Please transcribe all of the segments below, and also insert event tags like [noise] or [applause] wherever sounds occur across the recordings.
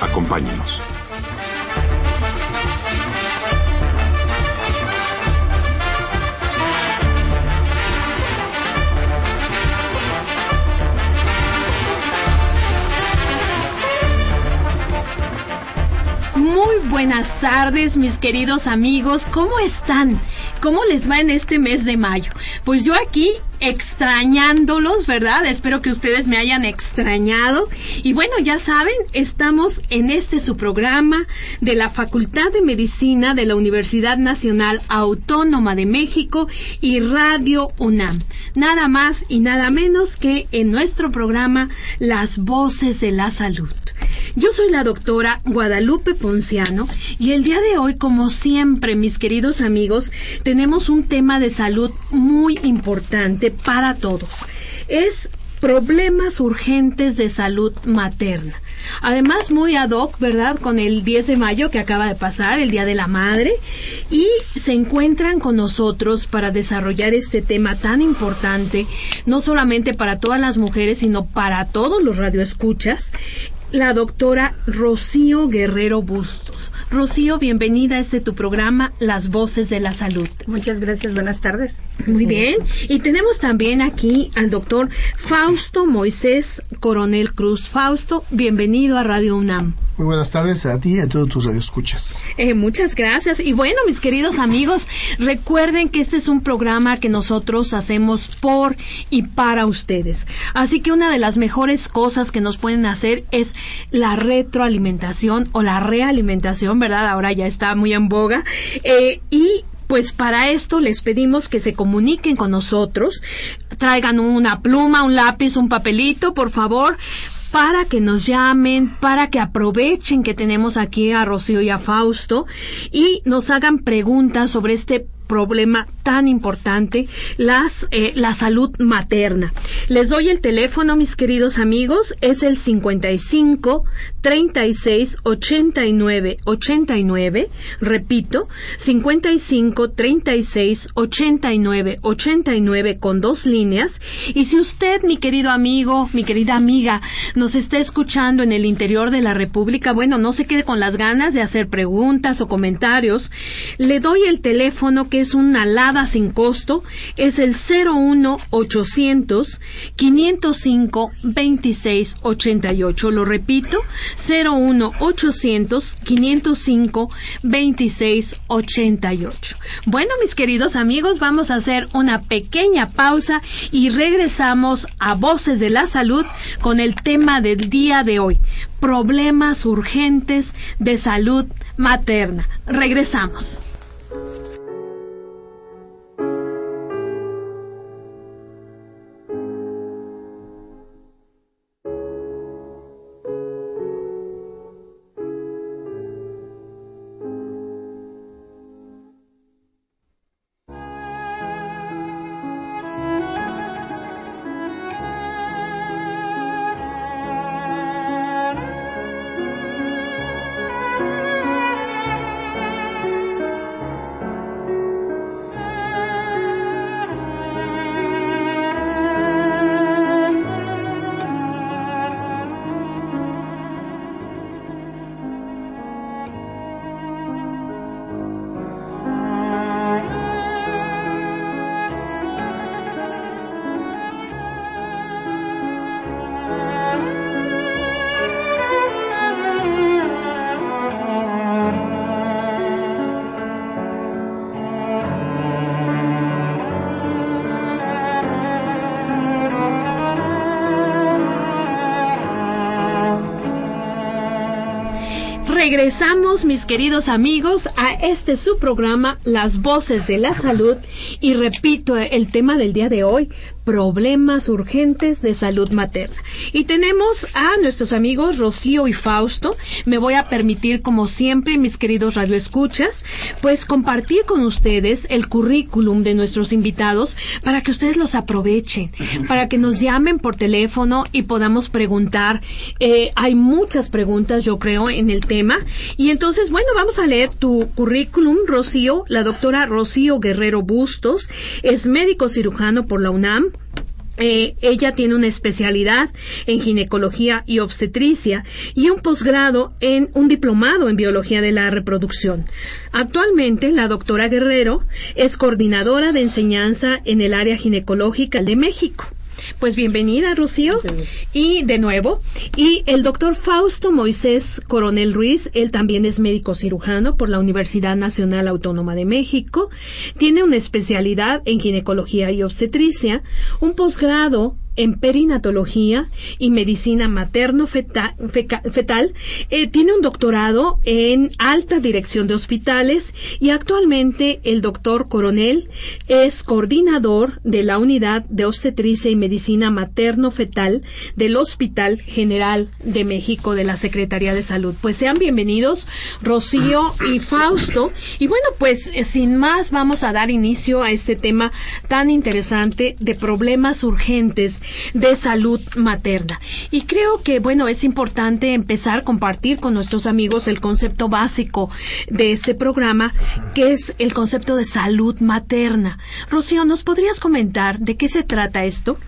Acompáñenos. Muy buenas tardes, mis queridos amigos. ¿Cómo están? ¿Cómo les va en este mes de mayo? Pues yo aquí extrañándolos, ¿verdad? Espero que ustedes me hayan extrañado. Y bueno, ya saben, estamos en este su programa de la Facultad de Medicina de la Universidad Nacional Autónoma de México y Radio UNAM. Nada más y nada menos que en nuestro programa Las Voces de la Salud. Yo soy la doctora Guadalupe Ponciano y el día de hoy, como siempre, mis queridos amigos, tenemos un tema de salud muy importante para todos. Es problemas urgentes de salud materna. Además, muy ad hoc, ¿verdad? Con el 10 de mayo que acaba de pasar, el Día de la Madre, y se encuentran con nosotros para desarrollar este tema tan importante, no solamente para todas las mujeres, sino para todos los radioescuchas, la doctora Rocío Guerrero Bustos. Rocío, bienvenida a este tu programa, Las Voces de la Salud. Muchas gracias, buenas tardes. Muy bien. Y tenemos también aquí al doctor Fausto Moisés Coronel Cruz. Fausto, bienvenido a Radio UNAM. Muy buenas tardes a ti y a todos tus radioescuchas. Eh, muchas gracias. Y bueno, mis queridos amigos, recuerden que este es un programa que nosotros hacemos por y para ustedes. Así que una de las mejores cosas que nos pueden hacer es la retroalimentación o la realimentación, ¿verdad? Ahora ya está muy en boga. Eh, y pues para esto les pedimos que se comuniquen con nosotros, traigan una pluma, un lápiz, un papelito, por favor, para que nos llamen, para que aprovechen que tenemos aquí a Rocío y a Fausto y nos hagan preguntas sobre este problema tan importante, las, eh, la salud materna. Les doy el teléfono, mis queridos amigos, es el 55 36 89 89, repito, 55 36 89 89 con dos líneas. Y si usted, mi querido amigo, mi querida amiga, nos está escuchando en el interior de la República, bueno, no se quede con las ganas de hacer preguntas o comentarios, le doy el teléfono que es una alada sin costo, es el 01 800 505 2688. Lo repito, 01 800 505 2688. Bueno, mis queridos amigos, vamos a hacer una pequeña pausa y regresamos a Voces de la Salud con el tema del día de hoy, problemas urgentes de salud materna. Regresamos. Regresamos, mis queridos amigos, a este su programa, Las Voces de la Salud. Y repito, el tema del día de hoy, problemas urgentes de salud materna. Y tenemos a nuestros amigos Rocío y Fausto. Me voy a permitir, como siempre, mis queridos radioescuchas, pues compartir con ustedes el currículum de nuestros invitados para que ustedes los aprovechen, para que nos llamen por teléfono y podamos preguntar. Eh, hay muchas preguntas, yo creo, en el tema. Y entonces, bueno, vamos a leer tu currículum, Rocío. La doctora Rocío Guerrero Bustos es médico cirujano por la UNAM. Eh, ella tiene una especialidad en ginecología y obstetricia y un posgrado en un diplomado en biología de la reproducción. Actualmente, la doctora Guerrero es coordinadora de enseñanza en el área ginecológica de México. Pues bienvenida, Rocío. Y de nuevo, y el doctor Fausto Moisés Coronel Ruiz, él también es médico cirujano por la Universidad Nacional Autónoma de México, tiene una especialidad en ginecología y obstetricia, un posgrado en perinatología y medicina materno-fetal. Eh, tiene un doctorado en alta dirección de hospitales y actualmente el doctor Coronel es coordinador de la unidad de obstetricia y medicina materno-fetal del Hospital General de México de la Secretaría de Salud. Pues sean bienvenidos Rocío y Fausto. Y bueno, pues eh, sin más vamos a dar inicio a este tema tan interesante de problemas urgentes de salud materna. Y creo que, bueno, es importante empezar a compartir con nuestros amigos el concepto básico de este programa, que es el concepto de salud materna. Rocío, ¿nos podrías comentar de qué se trata esto?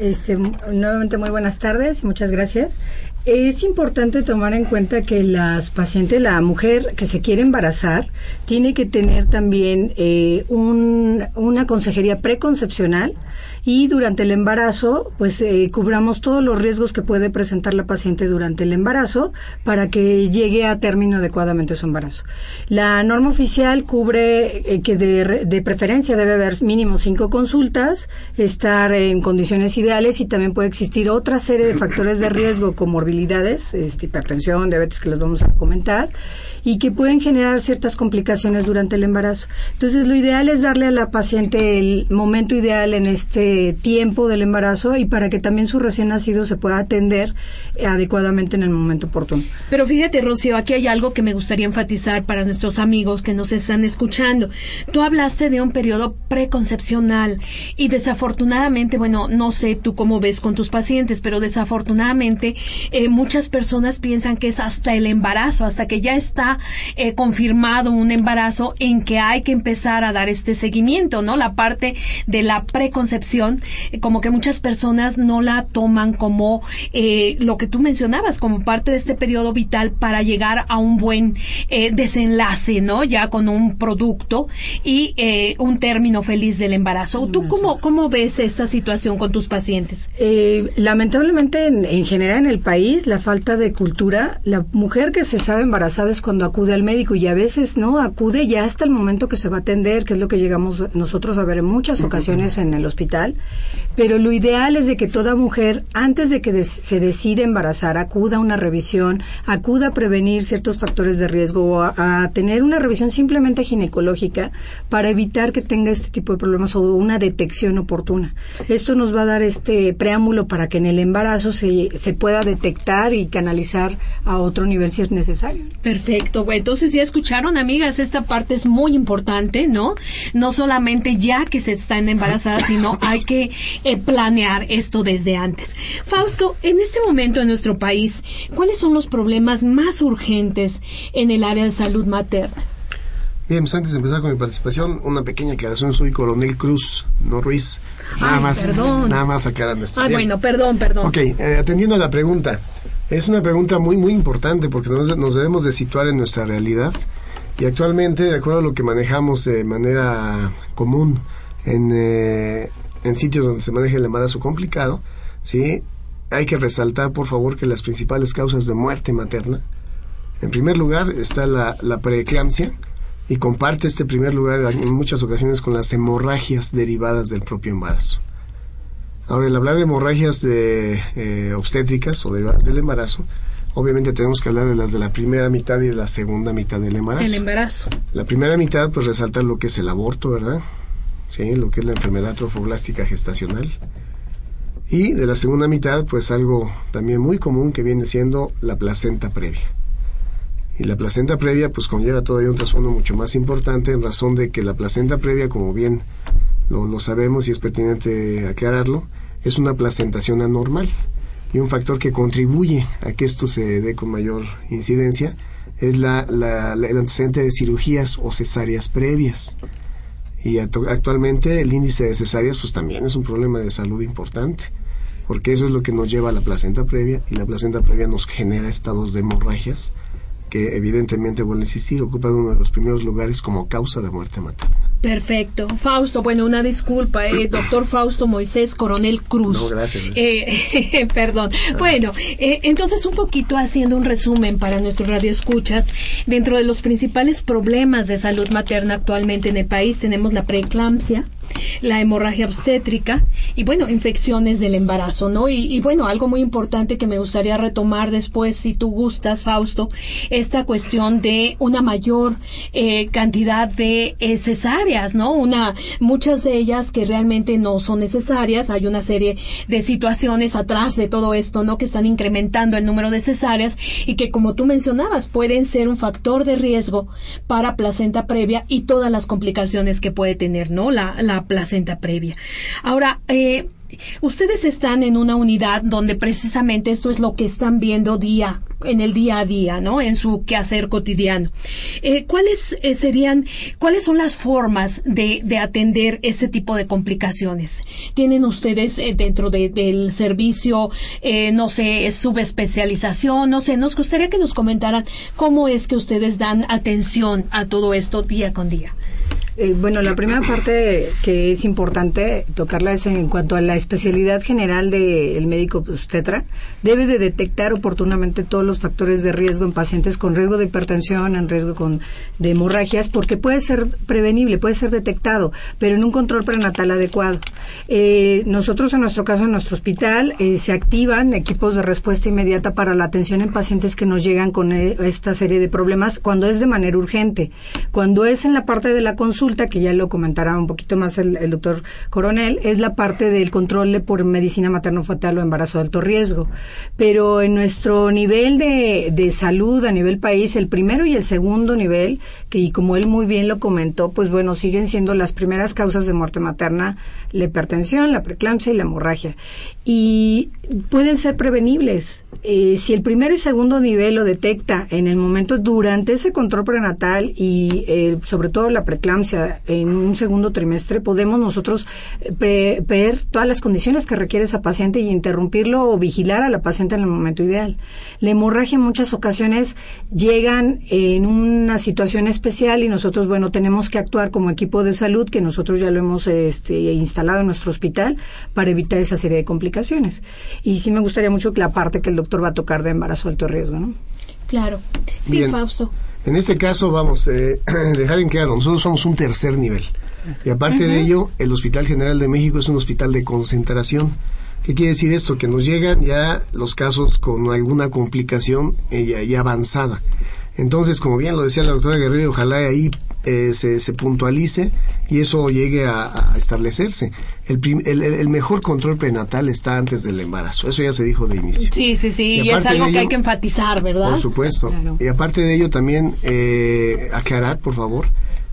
Este, nuevamente muy buenas tardes y muchas gracias. Es importante tomar en cuenta que las pacientes, la mujer que se quiere embarazar, tiene que tener también eh, una consejería preconcepcional y durante el embarazo, pues eh, cubramos todos los riesgos que puede presentar la paciente durante el embarazo para que llegue a término adecuadamente su embarazo. La norma oficial cubre eh, que de, de, preferencia debe haber mínimo cinco consultas, estar en condiciones ideales y también puede existir otra serie de factores de riesgo, comorbilidades, este, hipertensión, diabetes que les vamos a comentar y que pueden generar ciertas complicaciones durante el embarazo. Entonces, lo ideal es darle a la paciente el momento ideal en este tiempo del embarazo y para que también su recién nacido se pueda atender adecuadamente en el momento oportuno. Pero fíjate, Rocío, aquí hay algo que me gustaría enfatizar para nuestros amigos que nos están escuchando. Tú hablaste de un periodo preconcepcional y desafortunadamente, bueno, no sé tú cómo ves con tus pacientes, pero desafortunadamente eh, muchas personas piensan que es hasta el embarazo, hasta que ya está eh, confirmado un embarazo en que hay que empezar a dar este seguimiento, ¿no? La parte de la preconcepción, eh, como que muchas personas no la toman como eh, lo que tú mencionabas, como parte de este periodo vital para llegar a un buen desenlace, ¿no? Ya con un producto y un término feliz del embarazo. ¿Tú cómo, cómo ves esta situación con tus pacientes? lamentablemente, en, en general en el país, la falta de cultura, la mujer que se sabe embarazada es cuando acude al médico y a veces no acude ya hasta el momento que se va a atender, que es lo que llegamos nosotros a ver en muchas ocasiones en el hospital. Pero lo ideal es de que toda mujer, antes de que se decida embarazar, acuda a una revisión, acuda a prevenir ciertos factores de riesgo o a, tener una revisión simplemente ginecológica para evitar que tenga este tipo de problemas o una detección oportuna. Esto nos va a dar este preámbulo para que en el embarazo se, se pueda detectar y canalizar a otro nivel si es necesario. Perfecto. Entonces ya escucharon, amigas, esta parte es muy importante, ¿no? No solamente ya que se están embarazadas, [laughs] sino hay que eh, planear esto desde antes. Fausto, en este momento en nuestro país, ¿cuáles son los problemas más urgentes en el área de salud materna? Bien, pues antes de empezar con mi participación, una pequeña aclaración. Soy Coronel Cruz, no Ruiz. Nada más, nada más aclarando esto. Ah, bueno, perdón, perdón. Ok, eh, atendiendo a la pregunta. Es una pregunta muy, muy importante porque nos, nos, debemos de situar en nuestra realidad y actualmente, de acuerdo a lo que manejamos de manera común en, eh, en sitios donde se maneja el embarazo complicado, ¿sí? hay que resaltar, por favor, que las principales causas de muerte materna, en primer lugar está la, la preeclampsia y comparte este primer lugar en muchas ocasiones con las hemorragias derivadas del propio embarazo. Ahora, el hablar de hemorragias de, eh, obstétricas o derivadas del embarazo, obviamente tenemos que hablar de las de la primera mitad y de la segunda mitad del embarazo. El embarazo. La primera mitad, pues resalta lo que es el aborto, ¿verdad? ¿sí? lo que es la enfermedad trofoblástica gestacional. Y de la segunda mitad, pues algo también muy común que viene siendo la placenta previa. Y la placenta previa, pues conlleva todavía un trasfondo mucho más importante en razón de que la placenta previa, como bien lo, sabemos y es pertinente aclararlo, es una placentación anormal. Y un factor que contribuye a que esto se dé con mayor incidencia es la, la, el antecedente de cirugías o cesáreas previas. Y actualmente el índice de cesáreas pues también es un problema de salud importante, porque eso es lo que nos lleva a la placenta previa y la placenta previa nos genera estados de hemorragias que evidentemente, vuelvo a insistir, ocupan uno de los primeros lugares como causa de muerte materna. Perfecto. Fausto, bueno, una disculpa, eh, [clears throat] doctor Fausto Moisés Coronel Cruz. No, gracias. Eh, [laughs] perdón. Ah. Bueno, eh, entonces un poquito haciendo un resumen para nuestros radioescuchas, dentro de los principales problemas de salud materna actualmente en el país tenemos la preeclampsia, la hemorragia obstétrica y bueno, infecciones del embarazo, ¿no? Y, bueno, algo muy importante que me gustaría retomar después, si tú gustas, Fausto, esta cuestión de una mayor eh, cantidad de eh, cesáreas, ¿no? Una, muchas de ellas que realmente no son necesarias, hay una serie de situaciones atrás de todo esto, ¿no? Que están incrementando el número de cesáreas y que como tú mencionabas, pueden ser un factor de riesgo para placenta previa y todas las complicaciones que puede tener, ¿no? la placenta previa. Ahora, eh, ustedes están en una unidad donde precisamente esto es lo que están viendo día en el día a día, ¿no? En su quehacer cotidiano. Eh, ¿Cuáles eh, serían, cuáles son las formas de, de, atender este tipo de complicaciones? ¿Tienen ustedes dentro del servicio, no sé, subespecialización? No sé, nos gustaría que nos comentaran cómo es que ustedes dan atención a todo esto día con día. Eh, bueno, la primera parte que es importante tocarla es en cuanto a la especialidad general del médico obstetra. Debe de detectar oportunamente todos los factores de riesgo en pacientes con riesgo de hipertensión, en riesgo con, de hemorragias, porque puede ser prevenible, puede ser detectado, pero en un control prenatal adecuado. Eh, nosotros, en nuestro caso, en nuestro hospital, eh, se activan equipos de respuesta inmediata para la atención en pacientes que nos llegan con esta serie de problemas cuando es de manera urgente. Cuando es en la parte de la consulta, que ya lo comentará un poquito más el, doctor Coronel, es la parte del control por medicina materno-fetal o embarazo de alto riesgo. Pero en nuestro nivel de, de salud a nivel país, el primero y el segundo nivel, que y como él muy bien lo comentó, pues bueno, siguen siendo las primeras causas de muerte materna la hipertensión, la preeclampsia y la hemorragia. Y pueden ser prevenibles. Eh, si el primero y segundo nivel lo detecta en el momento durante ese control prenatal y eh, sobre todo la preeclampsia en un segundo trimestre, podemos nosotros eh, ver todas las condiciones que requiere esa paciente y interrumpirlo o vigilar a la paciente en el momento ideal. La hemorragia en muchas ocasiones llegan en una situación especial y nosotros, bueno, tenemos que actuar como equipo de salud, que nosotros ya lo hemos este, instalado en nuestro hospital, para evitar esa serie de complicaciones. Y sí me gustaría mucho que la parte que el doctor va a tocar de embarazo alto riesgo, ¿no? Claro. Sí, Fausto. En este caso, vamos, eh, [clears throat] dejar en claro, nosotros somos un tercer nivel. Y aparte de ello, el Hospital General de México es un hospital de concentración. ¿Qué quiere decir esto? Que nos llegan ya los casos con alguna complicación eh, ya, avanzada. Entonces, como bien lo decía la doctora Guerrero, ojalá ahí eh, se, se, puntualice y eso llegue a, establecerse. El, el, mejor control prenatal está antes del embarazo, eso ya se dijo de inicio. Sí, sí, sí, y, es algo que hay que enfatizar, ¿verdad? Por supuesto. Y aparte de ello también eh, aclarar, por favor,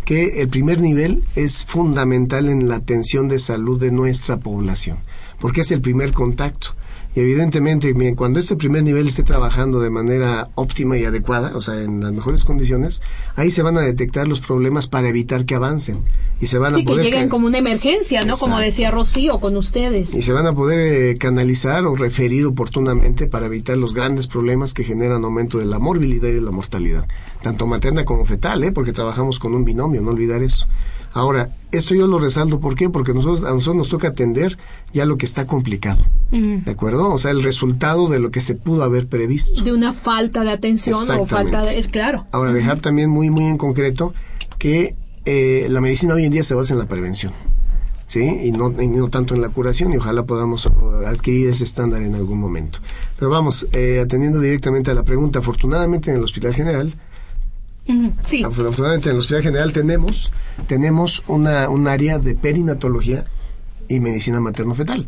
que el primer nivel es fundamental en la atención de salud de nuestra población, porque es el primer contacto. Y evidentemente, cuando este primer nivel esté trabajando de manera óptima y adecuada, o sea, en las mejores condiciones, ahí se van a detectar los problemas para evitar que avancen. Y se van a poder. que lleguen como una emergencia, ¿no? Como decía Rocío, con ustedes. Y se van a poder eh, canalizar o referir oportunamente para evitar los grandes problemas que generan aumento de la morbilidad y de la mortalidad, tanto materna como fetal, ¿eh? Porque trabajamos con un binomio, no olvidar eso. Ahora, esto yo lo resalto, ¿por qué? Porque nosotros, a nosotros nos toca atender ya lo que está complicado, ¿de acuerdo? O sea, el resultado de lo que se pudo haber previsto. De una falta de atención o falta de... Es claro. Ahora, dejar también muy, muy en concreto que eh, la medicina hoy en día se basa en la prevención. ¿sí? Y no, no tanto en la curación y ojalá podamos adquirir ese estándar en algún momento. Pero vamos, eh, atendiendo directamente a la pregunta, afortunadamente en el Hospital General Sí. Afortunadamente en el Hospital General tenemos, tenemos una, un área de perinatología y medicina materno-fetal.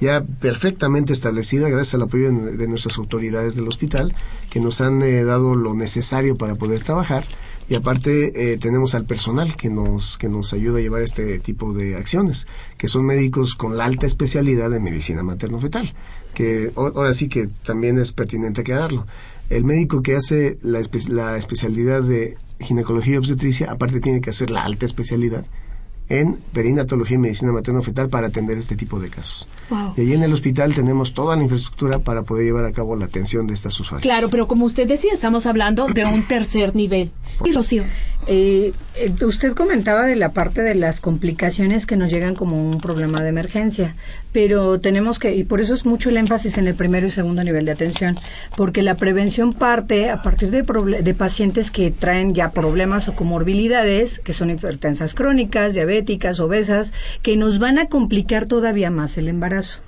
Ya perfectamente establecida gracias al apoyo de nuestras autoridades del hospital que nos han eh, dado lo necesario para poder trabajar. Y aparte eh, tenemos al personal que nos que nos ayuda a llevar este tipo de acciones que son médicos con la alta especialidad de medicina materno fetal que ahora sí que también es pertinente aclararlo el médico que hace la, la especialidad de ginecología y obstetricia aparte tiene que hacer la alta especialidad en perinatología y medicina materno-fetal para atender este tipo de casos. Y allí en el hospital tenemos toda la infraestructura para poder llevar a cabo la atención de estas usuarias. Claro, pero como usted decía, estamos hablando de un tercer nivel. Y Rocío. Eh, usted comentaba de la parte de las complicaciones que nos llegan como un problema de emergencia, pero tenemos que, y por eso es mucho el énfasis en el primero y segundo nivel de atención, porque la prevención parte a partir de, de pacientes que traen ya problemas o comorbilidades, que son hipertensas crónicas, diabéticas, obesas, que nos van a complicar todavía más el embarazo.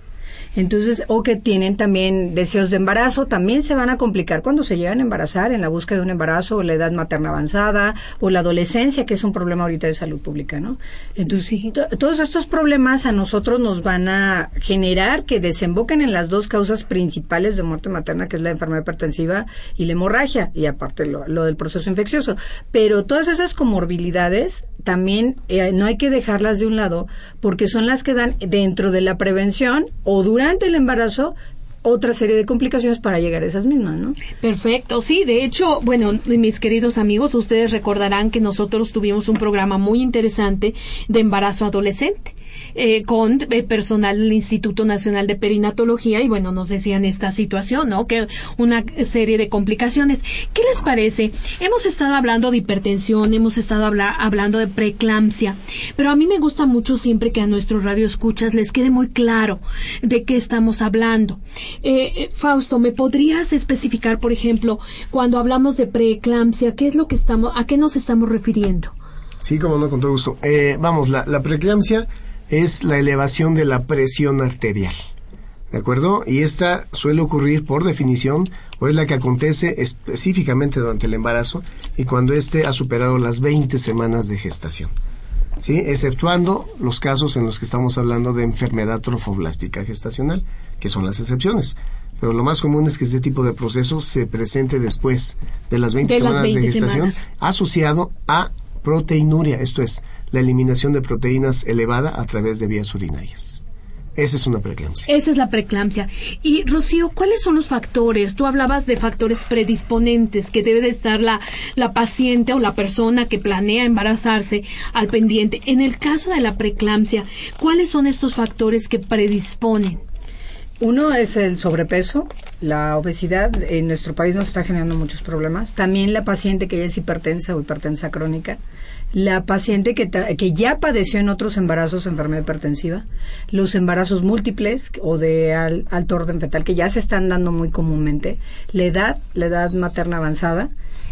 Entonces, o que tienen también deseos de embarazo, también se van a complicar cuando se llegan a embarazar, en la búsqueda de un embarazo, o la edad materna avanzada, o la adolescencia, que es un problema ahorita de salud pública, ¿no? Entonces, todos estos problemas a nosotros nos van a generar que desemboquen en las dos causas principales de muerte materna, que es la enfermedad hipertensiva y la hemorragia, y aparte lo, del proceso infeccioso. Pero todas esas comorbilidades también eh, no hay que dejarlas de un lado, porque son las que dan dentro de la prevención o durante durante el embarazo otra serie de complicaciones para llegar a esas mismas, ¿no? Perfecto, sí, de hecho, bueno, mis queridos amigos, ustedes recordarán que nosotros tuvimos un programa muy interesante de embarazo adolescente. Eh, con eh, personal del Instituto Nacional de Perinatología y bueno, nos decían esta situación, ¿no? Que una serie de complicaciones. ¿Qué les parece? Hemos estado hablando de hipertensión, hemos estado hablando de preeclampsia, pero a mí me gusta mucho siempre que a nuestros radioescuchas les quede muy claro de qué estamos hablando. Eh, Fausto, ¿me podrías especificar, por ejemplo, cuando hablamos de preeclampsia, qué es lo que estamos, a qué nos estamos refiriendo? Sí, como no, con todo gusto. vamos, la, la preeclampsia es la elevación de la presión arterial. ¿De acuerdo? Y esta suele ocurrir por definición o es la que acontece específicamente durante el embarazo y cuando éste ha superado las 20 semanas de gestación. ¿Sí? Exceptuando los casos en los que estamos hablando de enfermedad trofoblástica gestacional, que son las excepciones. Pero lo más común es que este tipo de proceso se presente después de las 20 semanas de gestación asociado a proteinuria, esto es, la eliminación de proteínas elevada a través de vías urinarias. Esa es una preeclampsia. Esa es la preeclampsia. Y Rocío, ¿cuáles son los factores? Tú hablabas de factores predisponentes que debe de estar la, la paciente o la persona que planea embarazarse al pendiente. En el caso de la preeclampsia, ¿cuáles son estos factores que predisponen? Uno es el sobrepeso, la obesidad en nuestro país nos está generando muchos problemas. También la paciente que ya es hipertensa o hipertensa crónica la paciente que, que ya padeció en otros embarazos enfermedad hipertensiva, los embarazos múltiples o de alto orden fetal que ya se están dando muy comúnmente, la edad, la edad materna avanzada,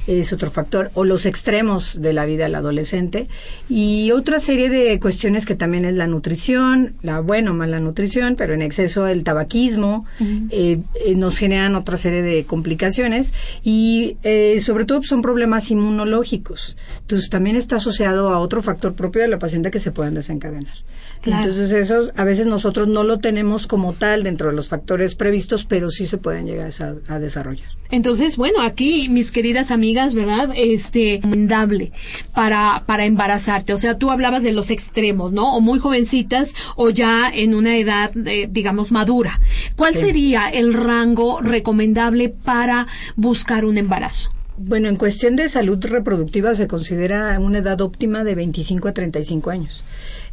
es otro factor, o los extremos de la vida del adolescente, y otra serie de cuestiones que también es la nutrición, la buena o mala nutrición, pero en exceso el tabaquismo, eh, eh, nos generan otra serie de complicaciones, y eh, sobre todo son problemas inmunológicos. Entonces también está asociado a otro factor propio de la paciente que se pueden desencadenar. Entonces eso a veces nosotros no lo tenemos como tal dentro de los factores previstos, pero sí se pueden llegar a, desarrollar. Entonces, bueno, aquí mis queridas amigas, ¿verdad? Este, recomendable para, para embarazarte. O sea, tú hablabas de los extremos, ¿no? O muy jovencitas o ya en una edad, eh, digamos, madura. ¿Cuál sería el rango recomendable para buscar un embarazo? Bueno, en cuestión de salud reproductiva se considera una edad óptima de 25 a 35 años.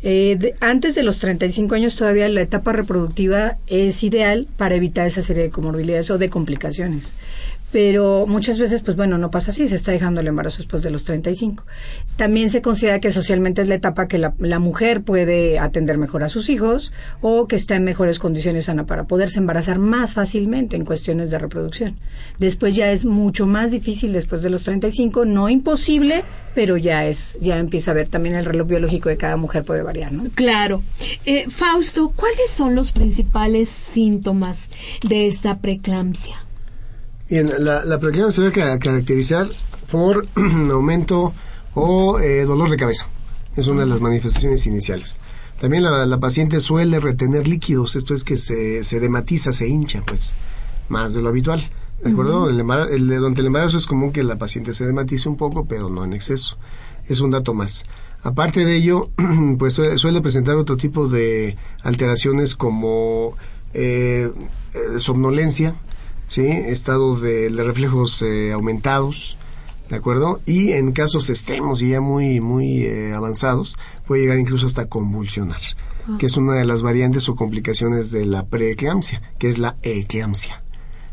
Eh, antes de los 35 años todavía la etapa reproductiva es ideal para evitar esa serie de comorbilidades o de complicaciones pero muchas veces, pues bueno, no pasa así, se está dejando el embarazo después de los 35. También se considera que socialmente es la etapa que la, mujer puede atender mejor a sus hijos o que está en mejores condiciones sana para poderse embarazar más fácilmente en cuestiones de reproducción. Después ya es mucho más difícil después de los 35, no imposible, pero ya es, ya empieza a ver también el reloj biológico de cada mujer puede variar, ¿no? Claro. Eh, Fausto, ¿cuáles son los principales síntomas de esta preeclampsia? Bien, la, la se va a caracterizar por [clears throat] aumento o eh, dolor de cabeza. Es una de las manifestaciones iniciales. También la, paciente suele retener líquidos, esto es que se, se dematiza, se hincha, pues, más de lo habitual. ¿De acuerdo? el durante el embarazo es común que la paciente se dematice un poco, pero no en exceso. Es un dato más. Aparte de ello, [clears throat] pues suele presentar otro tipo de alteraciones como eh, eh, somnolencia, ¿sí? estado de, reflejos eh, aumentados, ¿de acuerdo? Y en casos extremos y ya muy, muy avanzados, puede llegar incluso hasta convulsionar, ah. que es una de las variantes o complicaciones de la preeclampsia, que es la eclampsia.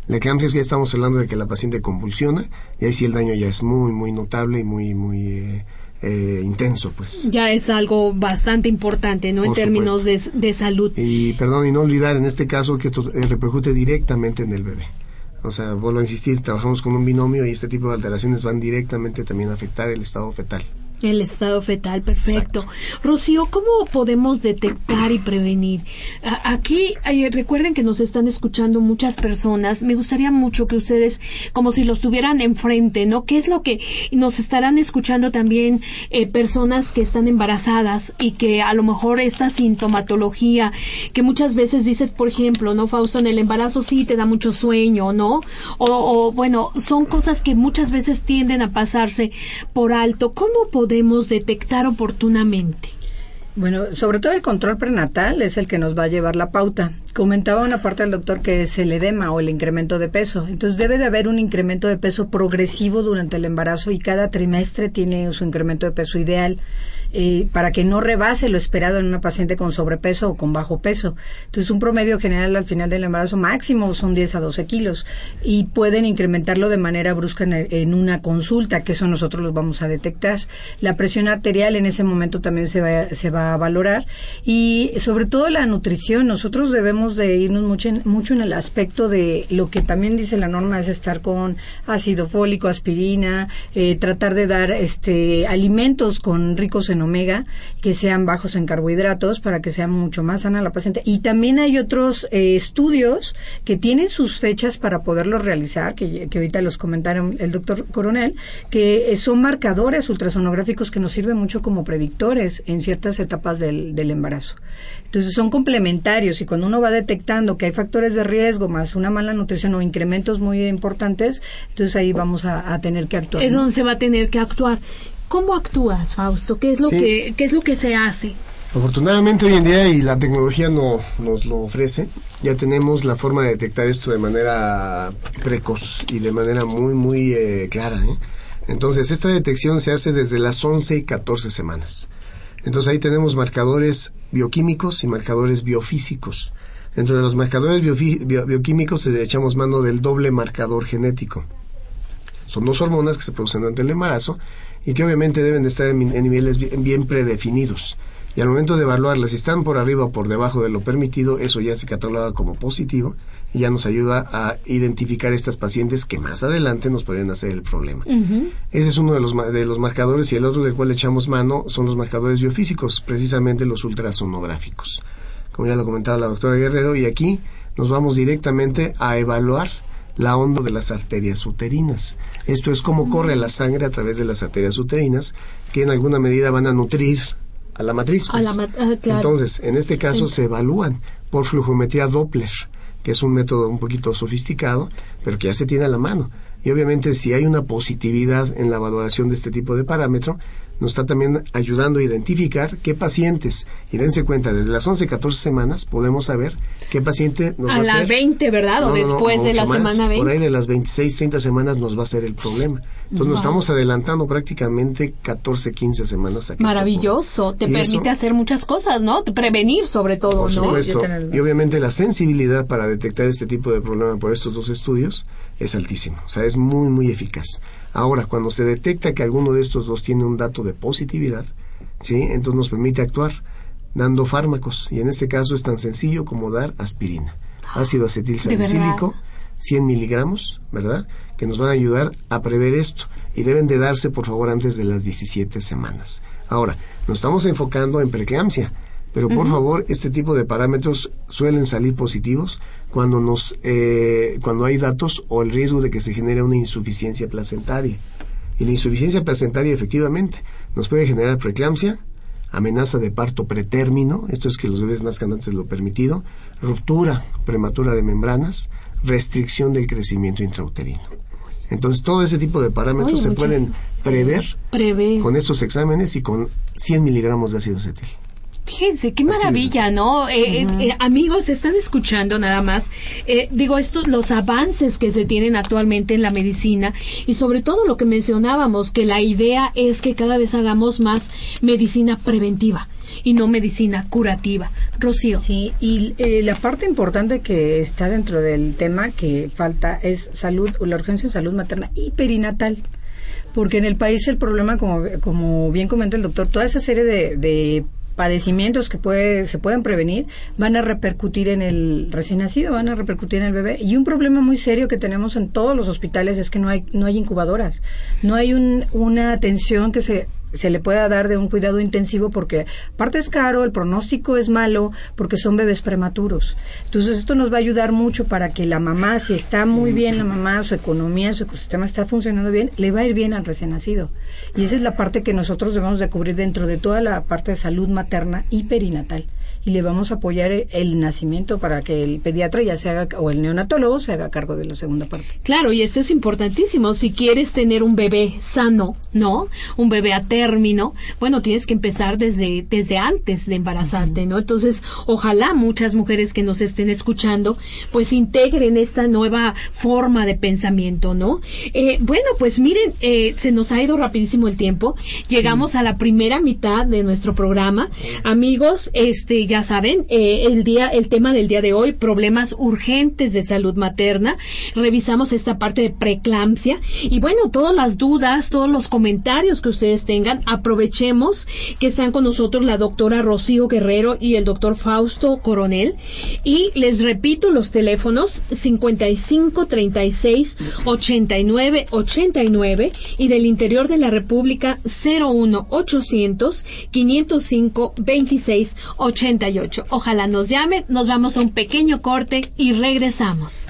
La eclampsia es que estamos hablando de que la paciente convulsiona y ahí sí el daño ya es muy, muy notable y muy, muy eh, intenso, pues. Ya es algo bastante importante, ¿no? en términos de, de, salud. Y perdón, y no olvidar en este caso que esto eh, repercute directamente en el bebé. O sea, vuelvo a insistir, trabajamos con un binomio y este tipo de alteraciones van directamente también a afectar el estado fetal. El estado fetal, perfecto. Rocío, ¿cómo podemos detectar y prevenir? Aquí recuerden que nos están escuchando muchas personas. Me gustaría mucho que ustedes, como si los tuvieran enfrente, ¿no? ¿Qué es lo que nos estarán escuchando también eh, personas que están embarazadas y que a lo mejor esta sintomatología que muchas veces dices, por ejemplo, ¿no, Fausto? En el embarazo sí te da mucho sueño, ¿no? O, o bueno, son cosas que muchas veces tienden a pasarse por alto. ¿Cómo podemos podemos detectar oportunamente? Bueno, sobre todo el control prenatal es el que nos va a llevar la pauta. Comentaba una parte del doctor que es el edema o el incremento de peso. Entonces debe de haber un incremento de peso progresivo durante el embarazo y cada trimestre tiene su incremento de peso ideal. Eh, para que no rebase lo esperado en una paciente con sobrepeso o con bajo peso. Entonces, un promedio general al final del embarazo máximo son 10 a 12 kilos y pueden incrementarlo de manera brusca en, una consulta, que eso nosotros los vamos a detectar. La presión arterial en ese momento también se va, se va a valorar y sobre todo la nutrición. Nosotros debemos de irnos mucho en, mucho en el aspecto de lo que también dice la norma es estar con ácido fólico, aspirina, eh, tratar de dar este alimentos con ricos en omega, que sean bajos en carbohidratos para que sea mucho más sana la paciente. Y también hay otros eh, estudios que tienen sus fechas para poderlos realizar, que, ahorita los comentaron el doctor Coronel, que son marcadores ultrasonográficos que nos sirven mucho como predictores en ciertas etapas del, embarazo. Entonces son complementarios y cuando uno va detectando que hay factores de riesgo más una mala nutrición o incrementos muy importantes, entonces ahí vamos a, tener que actuar. Es donde se va a tener que actuar. ¿Cómo actúas, Fausto? ¿Qué es lo, que, qué es lo que se hace? Afortunadamente hoy en día, y la tecnología no, nos lo ofrece, ya tenemos la forma de detectar esto de manera precoz y de manera muy, muy eh, clara. ¿eh? Entonces, esta detección se hace desde las 11 y 14 semanas. Entonces ahí tenemos marcadores bioquímicos y marcadores biofísicos. Dentro de los marcadores bioquímicos le echamos mano del doble marcador genético. Son dos hormonas que se producen durante el embarazo y que obviamente deben de estar en, niveles bien, predefinidos. Y al momento de evaluarlas, si están por arriba o por debajo de lo permitido, eso ya se cataloga como positivo y ya nos ayuda a identificar estas pacientes que más adelante nos podrían hacer el problema. Ese es uno de los, de los marcadores y el otro del cual echamos mano son los marcadores biofísicos, precisamente los ultrasonográficos. Como ya lo comentaba la doctora Guerrero, y aquí nos vamos directamente a evaluar la onda de las arterias uterinas. Esto es cómo corre la sangre a través de las arterias uterinas, que en alguna medida van a nutrir a la matriz. Pues. Ah, Entonces, en este caso se evalúan por flujometría Doppler, que es un método un poquito sofisticado, pero que ya se tiene a la mano. Y obviamente si hay una positividad en la valoración de este tipo de parámetro, nos está también ayudando a identificar qué pacientes, y dense cuenta, desde las 11, 14 semanas podemos saber qué paciente nos a va a la 20, ¿verdad? o después de la semana 20. Por ahí de las 26, 30 semanas nos va a ser el problema. Entonces nos estamos adelantando prácticamente 14, 15 semanas. Aquí Maravilloso, te permite hacer muchas cosas, ¿no? Prevenir sobre todo, por ¿no? Supuesto. Y obviamente la sensibilidad para detectar este tipo de problema por estos dos estudios es altísimo. O sea, es muy, muy eficaz. Ahora, cuando se detecta que alguno de estos dos tiene un dato de positividad, ¿sí? entonces nos permite actuar dando fármacos. Y en este caso es tan sencillo como dar aspirina. Ácido acetil salicílico, 100 miligramos, ¿verdad? Que nos van a ayudar a prever esto. Y deben de darse, por favor, antes de las 17 semanas. Ahora, nos estamos enfocando en preeclampsia. Pero por favor, este tipo de parámetros suelen salir positivos cuando nos, eh, cuando hay datos o el riesgo de que se genere una insuficiencia placentaria. Y la insuficiencia placentaria efectivamente nos puede generar preeclampsia, amenaza de parto pretérmino, esto es que los bebés nazcan antes de lo permitido, ruptura prematura de membranas, restricción del crecimiento intrauterino. Entonces, todo ese tipo de parámetros se pueden prever con estos exámenes y con 100 miligramos de ácido acetil. Fíjense, qué maravilla, ¿no? Eh, eh, eh, amigos, están escuchando nada más, digo, estos, los avances que se tienen actualmente en la medicina y sobre todo lo que mencionábamos, que la idea es que cada vez hagamos más medicina preventiva y no medicina curativa. Rocío. Sí, y la parte importante que está dentro del tema que falta es salud, la urgencia en salud materna y perinatal porque en el país el problema, como, como bien comenta el doctor, toda esa serie de, de padecimientos que puede, se pueden prevenir van a repercutir en el recién nacido, van a repercutir en el bebé. Y un problema muy serio que tenemos en todos los hospitales es que no hay, no hay incubadoras, no hay un, una atención que se se le pueda dar de un cuidado intensivo porque aparte es caro, el pronóstico es malo porque son bebés prematuros. Entonces esto nos va a ayudar mucho para que la mamá, si está muy bien la mamá, su economía, su ecosistema está funcionando bien, le va a ir bien al recién nacido. Y esa es la parte que nosotros debemos de cubrir dentro de toda la parte de salud materna y perinatal y le vamos a apoyar el nacimiento para que el pediatra ya se haga o el neonatólogo se haga cargo de la segunda parte. Claro, y esto es importantísimo. Si quieres tener un bebé sano, ¿no? Un bebé a término, bueno, tienes que empezar desde, desde antes de embarazarte, ¿no? Entonces, ojalá muchas mujeres que nos estén escuchando, pues integren esta nueva forma de pensamiento, ¿no? Eh, bueno, pues miren, eh, se nos ha ido rapidísimo el tiempo. Llegamos a la primera mitad de nuestro programa. Amigos, este, ya saben, eh, el día, el tema del día de hoy, problemas urgentes de salud materna. Revisamos esta parte de preeclampsia. Y bueno, todas las dudas, todos los comentarios que ustedes tengan, aprovechemos que están con nosotros la doctora Rocío Guerrero y el doctor Fausto Coronel. Y les repito los teléfonos 55 36 89 89 y del interior de la República 01 800 505 26 89 Ojalá nos llamen, nos vamos a un pequeño corte y regresamos.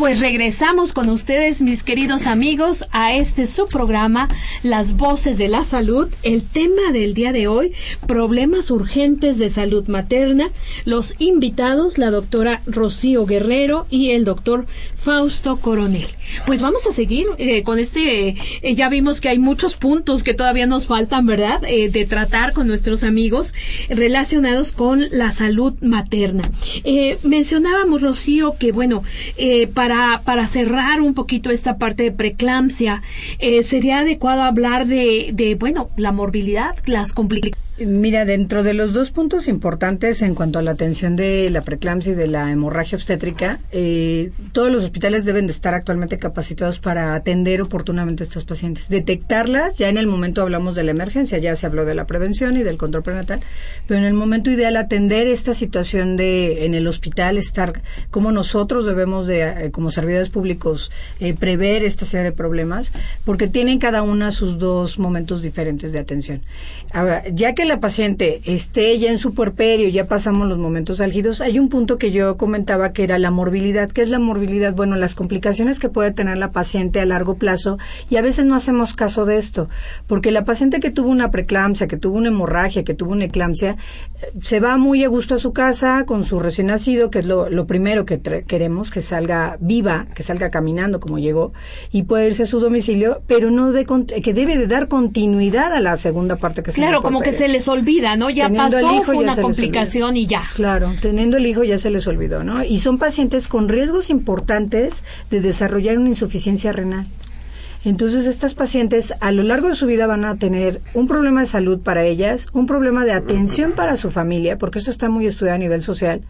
Pues regresamos con ustedes, mis queridos amigos, a este su programa, Las Voces de la Salud. El tema del día de hoy, problemas urgentes de salud materna. Los invitados, la doctora Rocío Guerrero y el doctor Fausto Coronel. Pues vamos a seguir eh, con este, eh, ya vimos que hay muchos puntos que todavía nos faltan, ¿verdad? Eh, de tratar con nuestros amigos relacionados con la salud materna. mencionábamos, Rocío, que bueno, para para, cerrar un poquito esta parte de preeclampsia, sería adecuado hablar de, de, bueno, la morbilidad, las complicaciones. Mira, dentro de los dos puntos importantes en cuanto a la atención de la preeclampsia y de la hemorragia obstétrica, eh, todos los hospitales deben de estar actualmente capacitados para atender oportunamente a estos pacientes. Detectarlas, ya en el momento hablamos de la emergencia, ya se habló de la prevención y del control prenatal, pero en el momento ideal atender esta situación de en el hospital, estar como nosotros debemos de, eh, como servidores públicos, eh, prever esta serie de problemas, porque tienen cada una sus dos momentos diferentes de atención. Ahora, ya que la paciente esté ya en su puerperio, ya pasamos los momentos álgidos, hay un punto que yo comentaba que era la morbilidad. ¿Qué es la morbilidad? Bueno, las complicaciones que puede tener la paciente a largo plazo y a veces no hacemos caso de esto, porque la paciente que tuvo una preeclampsia, que tuvo una hemorragia, que tuvo una eclampsia, eh, se va muy a gusto a su casa con su recién nacido, que es lo, primero que queremos, que salga viva, que salga caminando como llegó y puede irse a su domicilio, pero no de que debe de dar continuidad a la segunda parte que se Claro, como que se les olvida, ¿no? Ya pasó, fue una complicación y ya. Claro, teniendo el hijo ya se les olvidó, ¿no? Y son pacientes con riesgos importantes de desarrollar una insuficiencia renal. Entonces, estas pacientes a lo largo de su vida van a tener un problema de salud para ellas, un problema de atención para su familia, porque esto está muy estudiado a nivel social,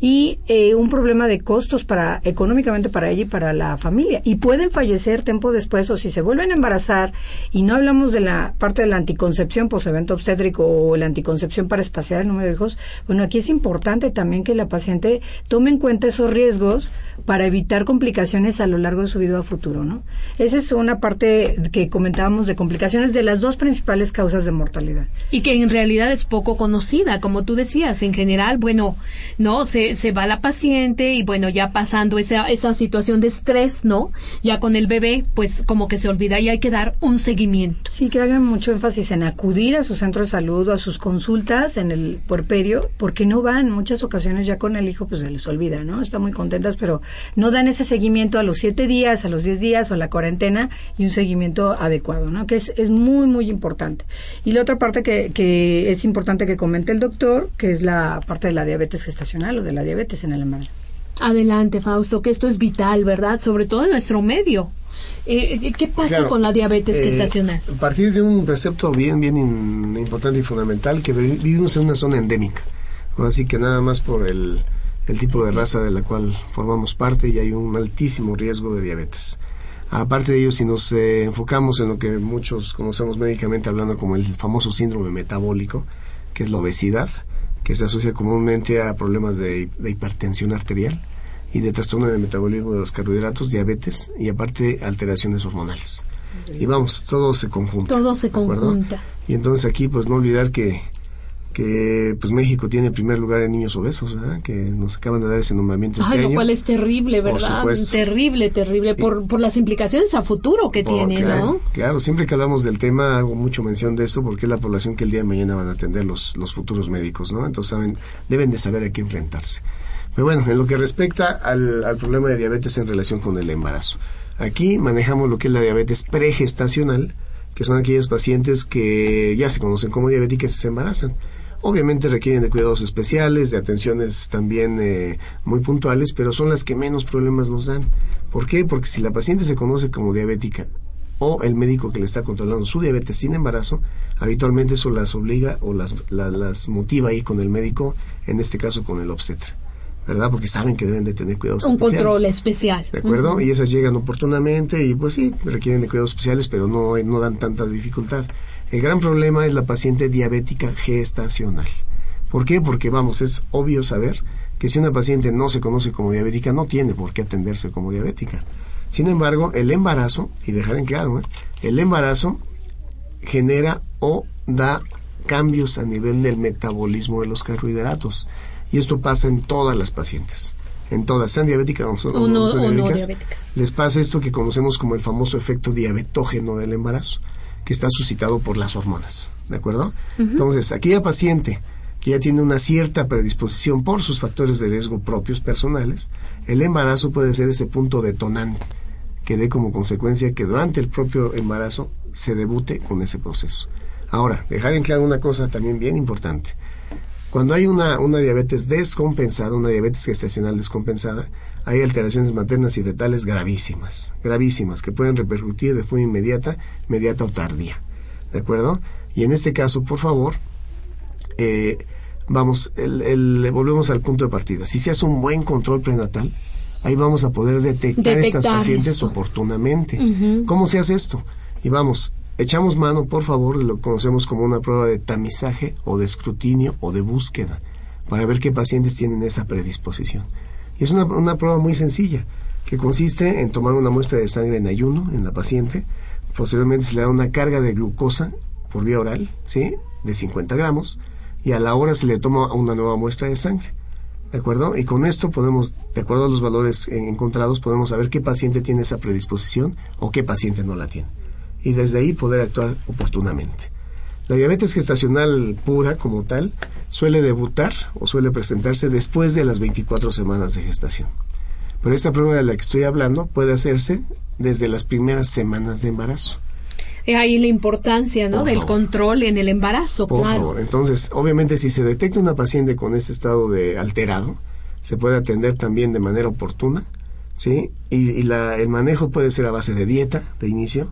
y eh, un problema de costos para económicamente para ella y para la familia. Y pueden fallecer tiempo después, o si se vuelven a embarazar, y no hablamos de la parte de la anticoncepción post-evento obstétrico o la anticoncepción para espaciar el número de hijos, bueno, aquí es importante también que la paciente tome en cuenta esos riesgos para evitar complicaciones a lo largo de su vida a futuro, ¿no? Esa es una parte que comentábamos de complicaciones de las dos principales causas de mortalidad. Y que en realidad es poco conocida, como tú decías, en general, bueno, no, se, se va la paciente y bueno, ya pasando esa, esa situación de estrés, ¿no? Ya con el bebé, pues como que se olvida y hay que dar un seguimiento. Sí, que hagan mucho énfasis en acudir a su centro de salud o a sus consultas en el puerperio, porque no van, muchas ocasiones ya con el hijo pues se les olvida, ¿no? Están muy contentas, pero no dan ese seguimiento a los siete días, a los diez días o a la cuarentena y un seguimiento adecuado, ¿no? Que es, es muy, muy importante. Y la otra parte que, que es importante que comente el doctor, que es la parte de la diabetes gestacional o de la diabetes en el embarazo. Adelante, Fausto, que esto es vital, ¿verdad? Sobre todo en nuestro medio. Eh, eh, ¿Qué pasa con la diabetes eh, gestacional? A partir de un precepto bien, bien importante y fundamental, que vivimos en una zona endémica. Así que nada más por el, el tipo de raza de la cual formamos parte y hay un altísimo riesgo de diabetes. Aparte de ello, si nos eh, enfocamos en lo que muchos conocemos médicamente hablando como el famoso síndrome metabólico, que es la obesidad, que se asocia comúnmente a problemas de, hipertensión arterial y de trastorno de metabolismo de los carbohidratos, diabetes y aparte alteraciones hormonales. Y vamos, todo se conjunta. Todo se conjunta. Y entonces aquí, pues no olvidar que que pues México tiene primer lugar en niños obesos, que nos acaban de dar ese nombramiento este Ay, lo cual es terrible, ¿verdad? Terrible, terrible, por, por las implicaciones a futuro que tiene, ¿no? Claro, siempre que hablamos del tema hago mucho mención de esto porque es la población que el día de mañana van a atender los, los futuros médicos, ¿no? Entonces saben, deben de saber a qué enfrentarse. Pero bueno, en lo que respecta al, al problema de diabetes en relación con el embarazo. Aquí manejamos lo que es la diabetes pregestacional, que son aquellas pacientes que ya se conocen como diabéticas y se embarazan. Obviamente requieren de cuidados especiales, de atenciones también eh, muy puntuales, pero son las que menos problemas nos dan. ¿Por qué? Porque si la paciente se conoce como diabética o el médico que le está controlando su diabetes sin embarazo, habitualmente eso las obliga o las, las motiva a ir con el médico, en este caso con el obstetra. ¿verdad? Porque saben que deben de tener cuidados Un control especial. ¿De acuerdo? Y esas llegan oportunamente y pues sí, requieren de cuidados especiales, pero no, no dan tanta dificultad. El gran problema es la paciente diabética gestacional. ¿Por qué? Porque vamos, es obvio saber que si una paciente no se conoce como diabética, no tiene por qué atenderse como diabética. Sin embargo, el embarazo, y dejar en claro, ¿eh? el embarazo genera o da cambios a nivel del metabolismo de los carbohidratos. Y esto pasa en todas las pacientes. En todas, sean diabéticas o, no, diabéticas, les pasa esto que conocemos como el famoso efecto diabetógeno del embarazo que está suscitado por las hormonas, ¿de acuerdo? Entonces, aquella paciente que ya tiene una cierta predisposición por sus factores de riesgo propios personales, el embarazo puede ser ese punto detonante que dé como consecuencia que durante el propio embarazo se debute con ese proceso. Ahora, dejar en claro una cosa también bien importante. Cuando hay una, una diabetes descompensada, una diabetes gestacional descompensada, hay alteraciones maternas y fetales gravísimas, gravísimas, que pueden repercutir de forma inmediata, inmediata o tardía. ¿De acuerdo? Y en este caso, por favor, eh, vamos, el, volvemos al punto de partida. Si se hace un buen control prenatal, ahí vamos a poder detectar, estas pacientes oportunamente. ¿Cómo se hace esto? Y vamos, echamos mano, por favor, de lo que conocemos como una prueba de tamizaje o de escrutinio o de búsqueda, para ver qué pacientes tienen esa predisposición. Y es una, una prueba muy sencilla, que consiste en tomar una muestra de sangre en ayuno en la paciente, posteriormente se le da una carga de glucosa por vía oral, ¿sí? De 50 gramos, y a la hora se le toma una nueva muestra de sangre. ¿De acuerdo? Y con esto podemos, de acuerdo a los valores encontrados, podemos saber qué paciente tiene esa predisposición o qué paciente no la tiene. Y desde ahí poder actuar oportunamente. La diabetes gestacional pura como tal suele debutar o suele presentarse después de las 24 semanas de gestación. Pero esta prueba de la que estoy hablando puede hacerse desde las primeras semanas de embarazo ahí la importancia ¿no? del control en el embarazo, Por Favor. Entonces, obviamente, si se detecta una paciente con ese estado de alterado, se puede atender también de manera oportuna, ¿sí? Y, la, el manejo puede ser a base de dieta de inicio,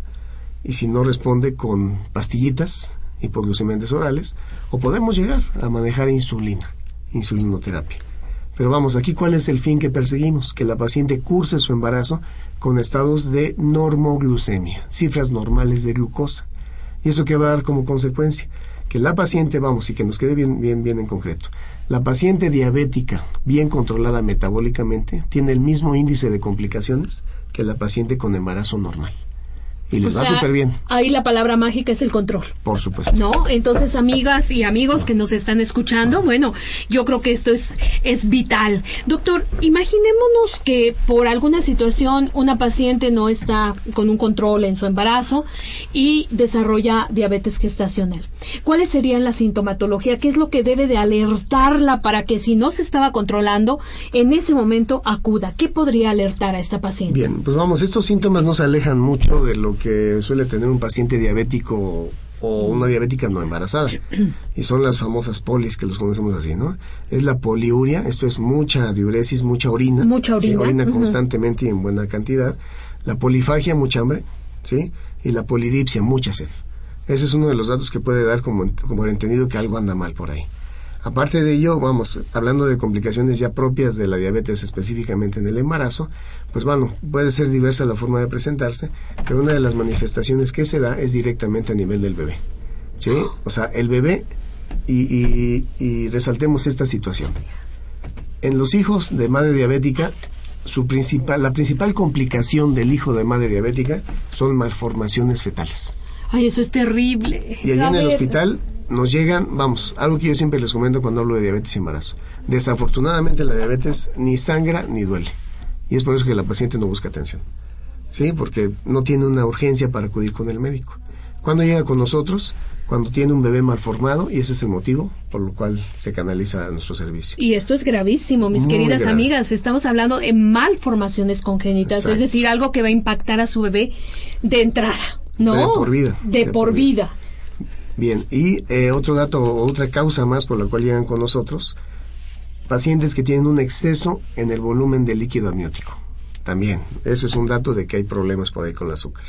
y si no responde con pastillitas, hipoglucemiantes orales, o podemos llegar a manejar insulina, insulinoterapia. Pero vamos, aquí cuál es el fin que perseguimos, que la paciente curse su embarazo con estados de normoglucemia, cifras normales de glucosa. ¿Y eso qué va a dar como consecuencia? Que la paciente, vamos, y que nos quede bien, bien, bien en concreto, la paciente diabética bien controlada metabólicamente tiene el mismo índice de complicaciones que la paciente con embarazo normal y les va súper bien. Ahí la palabra mágica es el control. Por supuesto. ¿No? Entonces, amigas y amigos que nos están escuchando, bueno, yo creo que esto es, es vital. Doctor, imaginémonos que por alguna situación una paciente no está con un control en su embarazo y desarrolla diabetes gestacional. ¿Cuáles serían la sintomatología? ¿Qué es lo que debe de alertarla para que si no se estaba controlando, en ese momento acuda? ¿Qué podría alertar a esta paciente? Bien, pues vamos, estos síntomas no se alejan mucho de lo que suele tener un paciente diabético o una diabética no embarazada. Y son las famosas polis que los conocemos así, ¿no? Es la poliuria, esto es mucha diuresis, mucha orina. Mucha orina. orina constantemente y en buena cantidad. La polifagia, mucha hambre, ¿sí? Y la polidipsia, mucha sed. Ese es uno de los datos que puede dar como, como entendido que algo anda mal por ahí. Aparte de ello, vamos, hablando de complicaciones ya propias de la diabetes específicamente en el embarazo, pues bueno, puede ser diversa la forma de presentarse, pero una de las manifestaciones que se da es directamente a nivel del bebé. ¿Sí? O sea, el bebé, y, y resaltemos esta situación. En los hijos de madre diabética, su principal, la principal complicación del hijo de madre diabética son malformaciones fetales. Ay, eso es terrible. Y allí en el hospital nos llegan, vamos, algo que yo siempre les comento cuando hablo de diabetes y embarazo. Desafortunadamente la diabetes ni sangra ni duele. Y es por eso que la paciente no busca atención. ¿Sí? Porque no tiene una urgencia para acudir con el médico. Cuando llega con nosotros, cuando tiene un bebé malformado y ese es el motivo por lo cual se canaliza a nuestro servicio. Y esto es gravísimo, mis queridas amigas. Estamos hablando de malformaciones congénitas, es decir, algo que va a impactar a su bebé de entrada. No, de por vida. De, por, vida. Bien, y eh, otro dato, otra causa más por la cual llegan con nosotros, pacientes que tienen un exceso en el volumen de líquido amniótico. También, eso es un dato de que hay problemas por ahí con el azúcar.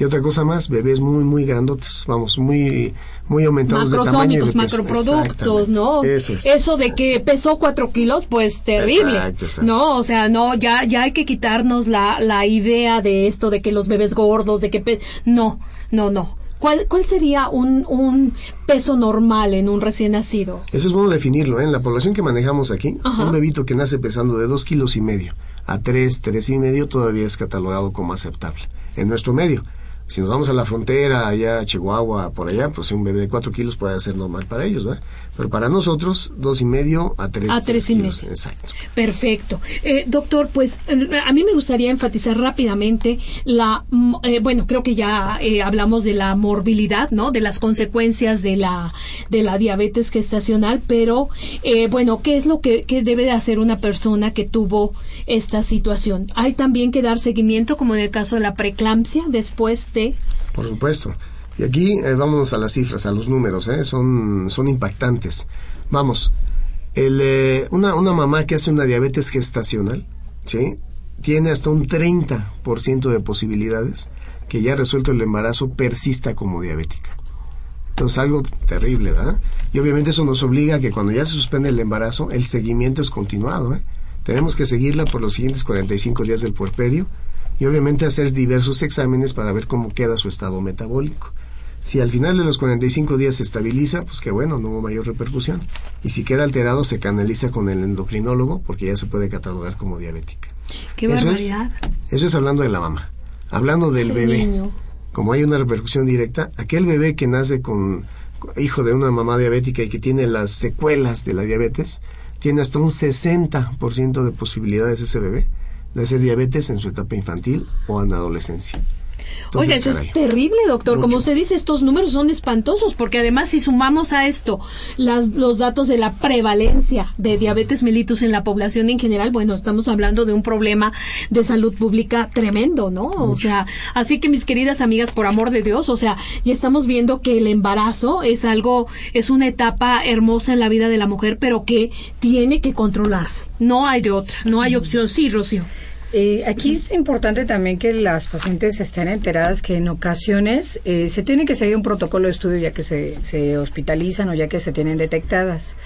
Y otra cosa más, bebés muy, muy grandotes, vamos, muy, muy aumentados de tamaño. Y macroproductos, ¿no? Eso, Eso de que pesó cuatro kilos, pues terrible. No, o sea, no, ya, ya hay que quitarnos la, la idea de esto, de que los bebés gordos, de que... no, no, no. ¿Cuál, ¿Cuál sería un, un peso normal en un recién nacido? Eso es bueno definirlo. ¿eh? En la población que manejamos aquí, un bebito que nace pesando de dos kilos y medio a tres, tres y medio todavía es catalogado como aceptable en nuestro medio. Si nos vamos a la frontera, allá a Chihuahua, por allá, pues un bebé de cuatro kilos puede ser normal para ellos, ¿verdad? Pero para nosotros, dos y medio a tres, a tres, y medio. Exacto. Perfecto. Eh, doctor, pues a mí me gustaría enfatizar rápidamente la, mm, eh, bueno, creo que ya eh, hablamos de la morbilidad, ¿no? De las consecuencias de la, de la diabetes gestacional, pero bueno, ¿qué es lo que, que debe de hacer una persona que tuvo esta situación? Hay también que dar seguimiento, como en el caso de la preeclampsia, después de por supuesto. Y aquí eh, vámonos a las cifras, a los números, ¿eh? son, son impactantes. Vamos, el, eh, una, una mamá que hace una diabetes gestacional, ¿sí? tiene hasta un 30% de posibilidades que ya resuelto el embarazo persista como diabética. Entonces algo terrible, ¿verdad? Y obviamente eso nos obliga a que cuando ya se suspende el embarazo, el seguimiento es continuado. ¿eh? Tenemos que seguirla por los siguientes 45 días del puerperio y obviamente hacer diversos exámenes para ver cómo queda su estado metabólico. Si al final de los 45 días se estabiliza, pues que bueno, no hubo mayor repercusión. Y si queda alterado, se canaliza con el endocrinólogo porque ya se puede catalogar como diabética. Qué eso barbaridad. Es, eso es hablando de la mamá. Hablando del bebé, como hay una repercusión directa, aquel bebé que nace con hijo de una mamá diabética y que tiene las secuelas de la diabetes, tiene hasta un 60% de posibilidades ese bebé de hacer diabetes en su etapa infantil o en la adolescencia. Oiga, eso es terrible, doctor. Como usted dice, estos números son espantosos, porque además si sumamos a esto las, los datos de la prevalencia de diabetes mellitus en la población en general, bueno, estamos hablando de un problema de salud pública tremendo, ¿no? O sea, así que mis queridas amigas, por amor de Dios, o sea, ya estamos viendo que el embarazo es algo, es una etapa hermosa en la vida de la mujer, pero que tiene que controlarse. No hay de otra, no hay opción. Sí, Rocío. Eh, aquí es importante también que las pacientes estén enteradas que en ocasiones eh, se tiene que seguir un protocolo de estudio ya que se, hospitalizan o ya que se tienen detectadas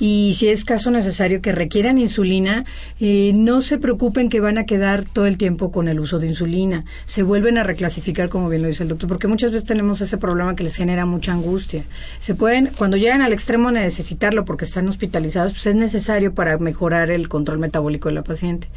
y si es caso necesario que requieran insulina, eh, no se preocupen que van a quedar todo el tiempo con el uso de insulina. Se vuelven a reclasificar, como bien lo dice el doctor, porque muchas veces tenemos ese problema que les genera mucha angustia. Se pueden, cuando llegan al extremo de necesitarlo porque están hospitalizados, pues es necesario para mejorar el control metabólico de la paciente.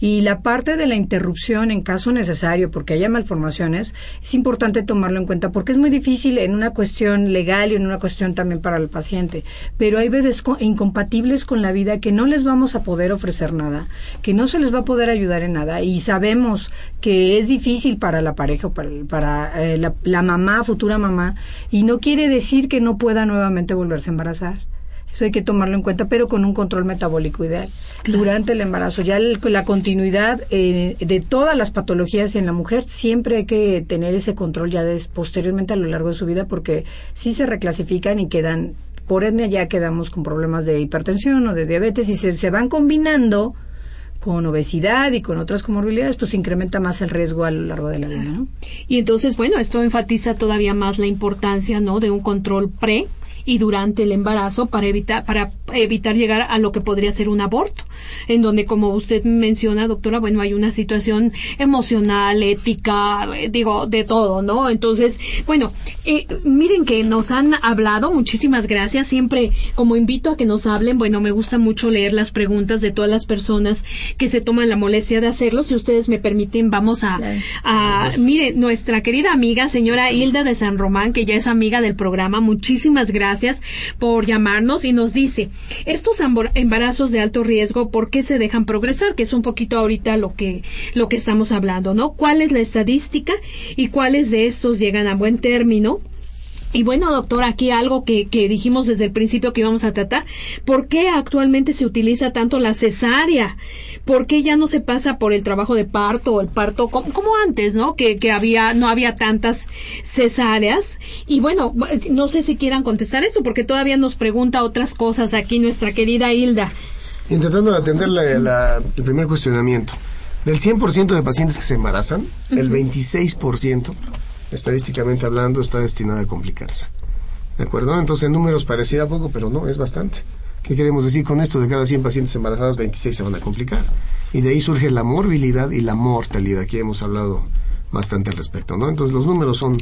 Y la parte de la interrupción, en caso necesario, porque haya malformaciones, es importante tomarlo en cuenta porque es muy difícil en una cuestión legal y en una cuestión también para el paciente. Pero hay veces incompatibles con la vida, que no les vamos a poder ofrecer nada, que no se les va a poder ayudar en nada y sabemos que es difícil para la pareja o para, para eh, la mamá, futura mamá, y no quiere decir que no pueda nuevamente volverse a embarazar. Eso hay que tomarlo en cuenta, pero con un control metabólico ideal. Durante el embarazo, ya la continuidad eh, de todas las patologías en la mujer, siempre hay que tener ese control ya des, posteriormente a lo largo de su vida, porque sí se reclasifican y quedan por etnia ya quedamos con problemas de hipertensión o de diabetes y se, se van combinando con obesidad y con otras comorbilidades, pues incrementa más el riesgo a lo largo de la vida, ¿no? Y entonces, bueno, esto enfatiza todavía más la importancia, ¿no?, de un control pre y durante el embarazo para evitar para evitar llegar a lo que podría ser un aborto. En donde como usted menciona doctora bueno hay una situación emocional ética eh, digo de todo no entonces bueno eh, miren que nos han hablado muchísimas gracias. Siempre como invito a que nos hablen bueno me gusta mucho leer las preguntas de todas las personas que se toman la molestia de hacerlo. Si ustedes me permiten vamos a, a mire nuestra querida amiga señora Hilda de San Román que ya es amiga del programa muchísimas gracias gracias por llamarnos y nos dice, estos embarazos de alto riesgo, ¿por qué se dejan progresar? Que es un poquito ahorita lo que, lo que estamos hablando, ¿no? ¿Cuál es la estadística y cuáles de estos llegan a buen término? Y bueno, doctor, aquí algo que, que, dijimos desde el principio que íbamos a tratar. ¿Por qué actualmente se utiliza tanto la cesárea? ¿Por qué ya no se pasa por el trabajo de parto o el parto como, como antes, ¿no? Que, que, había, no había tantas cesáreas. Y bueno, no sé si quieran contestar eso, porque todavía nos pregunta otras cosas aquí nuestra querida Hilda. Intentando atender la, la, el primer cuestionamiento. Del 100% de pacientes que se embarazan, el 26% estadísticamente hablando, está destinada a complicarse. ¿De acuerdo? Entonces, en números parecía poco, pero no, es bastante. ¿Qué queremos decir con esto? De cada 100 pacientes embarazadas, 26 se van a complicar. Y de ahí surge la morbilidad y la mortalidad. Aquí hemos hablado bastante al respecto, ¿no? Entonces los números son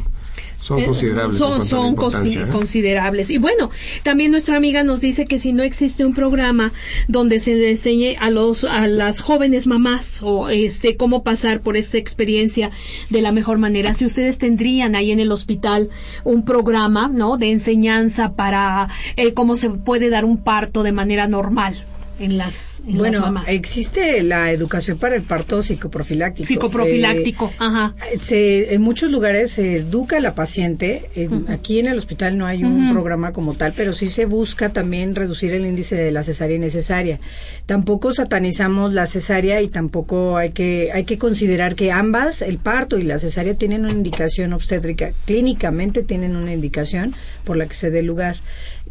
son considerables. Son, son consi ¿eh? considerables. Y bueno, también nuestra amiga nos dice que si no existe un programa donde se le enseñe a los a las jóvenes mamás o este cómo pasar por esta experiencia de la mejor manera, si ustedes tendrían ahí en el hospital un programa, ¿no? De enseñanza para eh, cómo se puede dar un parto de manera normal. En las, en bueno, las mamás? existe la educación para el parto psicoprofiláctico. Psicoprofiláctico, Eh, ajá. se- en muchos lugares se educa a la paciente. En- Aquí en el hospital no hay un programa como tal, pero sí se busca también reducir el índice de la cesárea innecesaria. Tampoco satanizamos la cesárea y tampoco hay que hay que considerar que ambas, el parto y la cesárea, tienen una indicación obstétrica. Clínicamente tienen una indicación por la que se dé lugar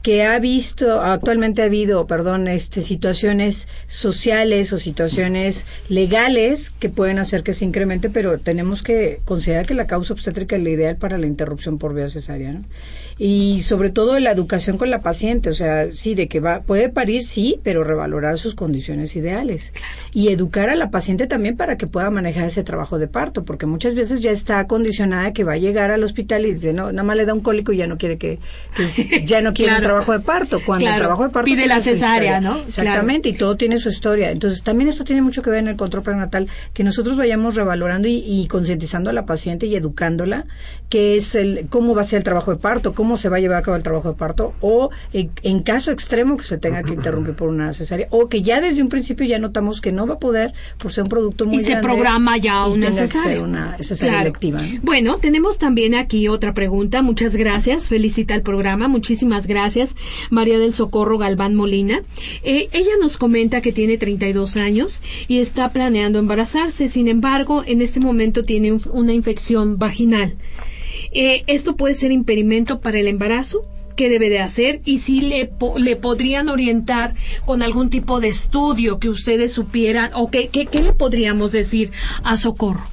que ha visto actualmente ha habido perdón este situaciones sociales o situaciones legales que pueden hacer que se incremente pero tenemos que considerar que la causa obstétrica es la ideal para la interrupción por vía cesárea ¿no? y sobre todo la educación con la paciente o sea sí de que va puede parir sí pero revalorar sus condiciones ideales y educar a la paciente también para que pueda manejar ese trabajo de parto porque muchas veces ya está condicionada que va a llegar al hospital y dice no nada más le da un cólico y ya no quiere que, que- [laughs] ya no quiere Claro. Trabajo de parto cuando el trabajo de parto Pide la cesárea. ¿no? Exactamente, y todo tiene su historia. Entonces, también esto tiene mucho que ver en el control prenatal, que nosotros vayamos revalorando y, y concientizando a la paciente y educándola, que es el cómo va a ser el trabajo de parto, cómo se va a llevar a cabo el trabajo de parto, o en, en caso extremo que se tenga que interrumpir por una cesárea, o que ya desde un principio ya notamos que no va a poder por ser un producto muy y se grande, programa ya y una cesárea. una cesárea Claro. electiva. ¿no? Bueno, tenemos también aquí otra pregunta. Muchas gracias. Felicita el programa. Muchísimas gracias, María del Socorro Galván Molina. Eh, ella nos comenta que tiene 32 años y está planeando embarazarse. Sin embargo, en este momento tiene un- una infección vaginal. Eh, ¿Esto puede ser impedimento para el embarazo? ¿Qué debe de hacer? Y si le, le podrían orientar con algún tipo de estudio que ustedes supieran o que, que- ¿qué le podríamos decir a Socorro?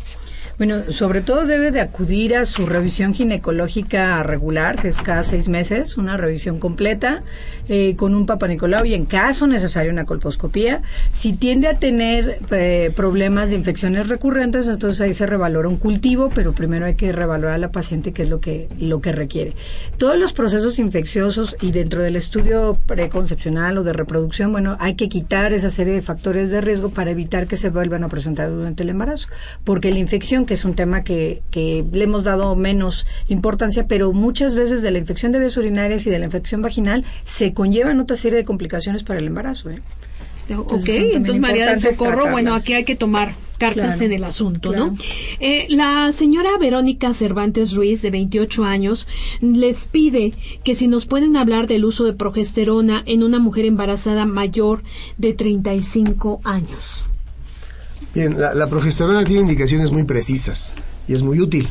Bueno, sobre todo debe de acudir a su revisión ginecológica regular, que es cada seis meses, una revisión completa, eh, con un papanicolau y en caso necesario una colposcopía. Si tiende a tener eh, problemas de infecciones recurrentes, entonces ahí se revalora un cultivo, pero primero hay que revalorar a la paciente qué es lo que, lo que requiere. Todos los procesos infecciosos y dentro del estudio preconcepcional o de reproducción, bueno, hay que quitar esa serie de factores de riesgo para evitar que se vuelvan a presentar durante el embarazo, porque la infección, que es un tema que, que le hemos dado menos importancia, pero muchas veces de la infección de vías urinarias y de la infección vaginal se conllevan otra serie de complicaciones para el embarazo. ¿eh? ok, Entonces, también entonces María del Socorro, bueno, aquí hay que tomar cartas Claro, en el asunto, ¿no? Eh, la señora Verónica Cervantes Ruiz, de 28 años, les pide que si nos pueden hablar del uso de progesterona en una mujer embarazada mayor de 35 años. Bien, la, la progesterona tiene indicaciones muy precisas y es muy útil.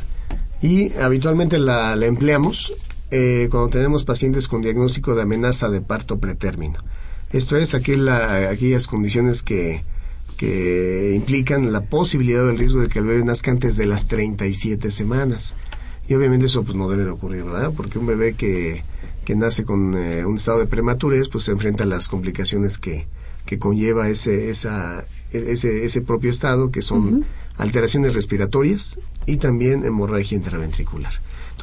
Y habitualmente la, la empleamos eh, cuando tenemos pacientes con diagnóstico de amenaza de parto pretérmino. Esto es aquella- aquellas condiciones que, que implican la posibilidad o el riesgo de que el bebé nazca antes de las 37 semanas. Y obviamente eso pues no debe de ocurrir, ¿verdad? Porque un bebé que, que nace con eh, un estado de prematurez pues se enfrenta a las complicaciones que, que conlleva ese, esa, ese, ese propio estado, que son alteraciones respiratorias y también hemorragia intraventricular.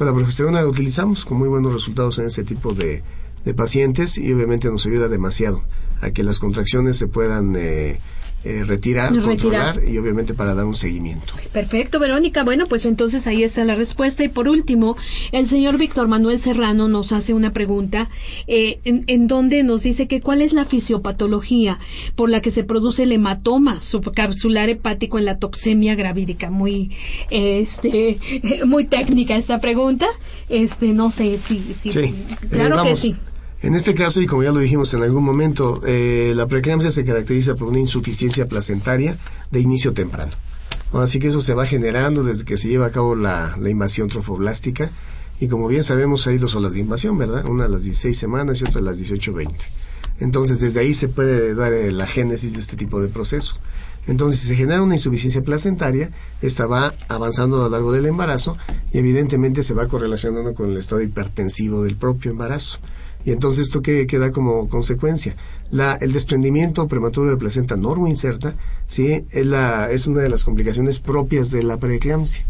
La progesterona la utilizamos con muy buenos resultados en ese tipo de, de pacientes y obviamente nos ayuda demasiado a que las contracciones se puedan eh, eh, retirar, Retirar. controlar y obviamente para dar un seguimiento. Perfecto, Verónica. Bueno, pues entonces ahí está la respuesta. Y por último, el señor Víctor Manuel Serrano nos hace una pregunta eh, en, en donde nos dice que cuál es la fisiopatología por la que se produce el hematoma subcapsular hepático en la toxemia gravídica. Muy, este, [laughs] muy técnica esta pregunta. Este, no sé si, si Sí, eh, claro que sí. En este caso, y como ya lo dijimos en algún momento, eh, la preeclampsia se caracteriza por una insuficiencia placentaria de inicio temprano. Ahora sí que eso se va generando desde que se lleva a cabo la, la invasión trofoblástica. Y como bien sabemos, hay dos olas de invasión, ¿verdad? Una a las 16 semanas y otra a las 18-20. Entonces, desde ahí se puede dar eh, la génesis de este tipo de proceso. Entonces, si se genera una insuficiencia placentaria, esta va avanzando a lo largo del embarazo y evidentemente se va correlacionando con el estado hipertensivo del propio embarazo. Y entonces, ¿esto qué queda como consecuencia? La, el desprendimiento prematuro de placenta inserta, ¿sí? es, la, es una de las complicaciones propias de la preeclampsia.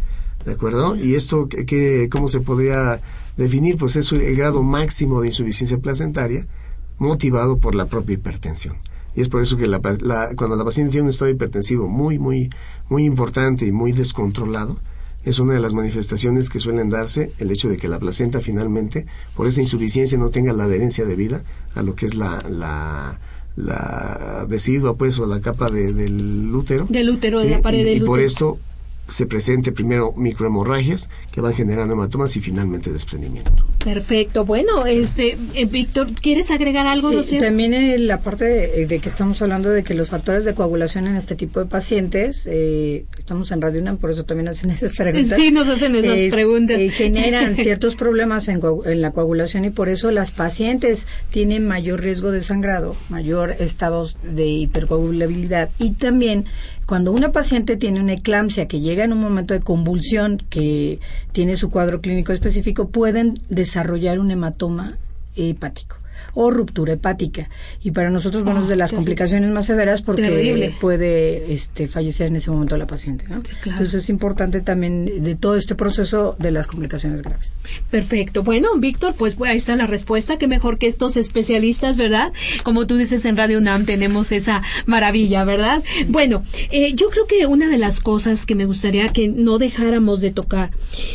¿De acuerdo? Y esto, ¿qué- qué- ¿cómo se podría definir? Pues es el grado máximo de insuficiencia placentaria motivado por la propia hipertensión. Y es por eso que la, la- cuando la paciente tiene un estado hipertensivo muy, muy, muy importante y muy descontrolado, es una de las manifestaciones que suelen darse el hecho de que la placenta finalmente, por esa insuficiencia, no tenga la adherencia debida a lo que es la, la, la decidua pues o la capa de- del útero. Del útero, de la pared y, del y por útero. esto se presente primero microhemorragias que van generando hematomas y finalmente desprendimiento. Perfecto. Bueno, este, eh, Víctor, ¿quieres agregar algo, Sí, Rocío? también eh, la parte de, de que estamos hablando de que los factores de coagulación en este tipo de pacientes, eh, estamos en Radio UNAM, por eso también hacen esas preguntas. Sí, nos hacen esas Es- preguntas. eh, generan ciertos problemas en, en la coagulación y por eso las pacientes tienen mayor riesgo de sangrado, mayor estados de hipercoagulabilidad y también cuando una paciente tiene una eclampsia que llega en un momento de convulsión que tiene su cuadro clínico específico, pueden desarrollar un hematoma hepático o ruptura hepática. Y para nosotros, bueno, Oh, es de las terrible. complicaciones más severas porque Terrible. puede este, fallecer en ese momento la paciente. ¿no? Sí, claro. Entonces es importante también de todo este proceso de las complicaciones graves. Perfecto. Bueno, Víctor, pues ahí está la respuesta. Qué mejor que estos especialistas, ¿verdad? Como tú dices en Radio UNAM tenemos esa maravilla, ¿verdad? Bueno, eh, yo creo que una de las cosas que me gustaría que no dejáramos de tocar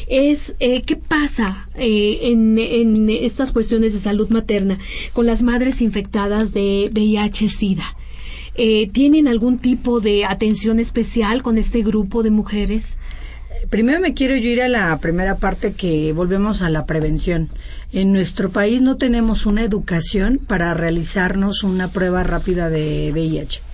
es eh, qué pasa eh, en, en estas cuestiones de salud materna con las madres infectadas de VIH-Sida. Eh, ¿Tienen algún tipo de atención especial con este grupo de mujeres? Primero me quiero yo ir a la primera parte que volvemos a la prevención. En nuestro país no tenemos una educación para realizarnos una prueba rápida de VIH.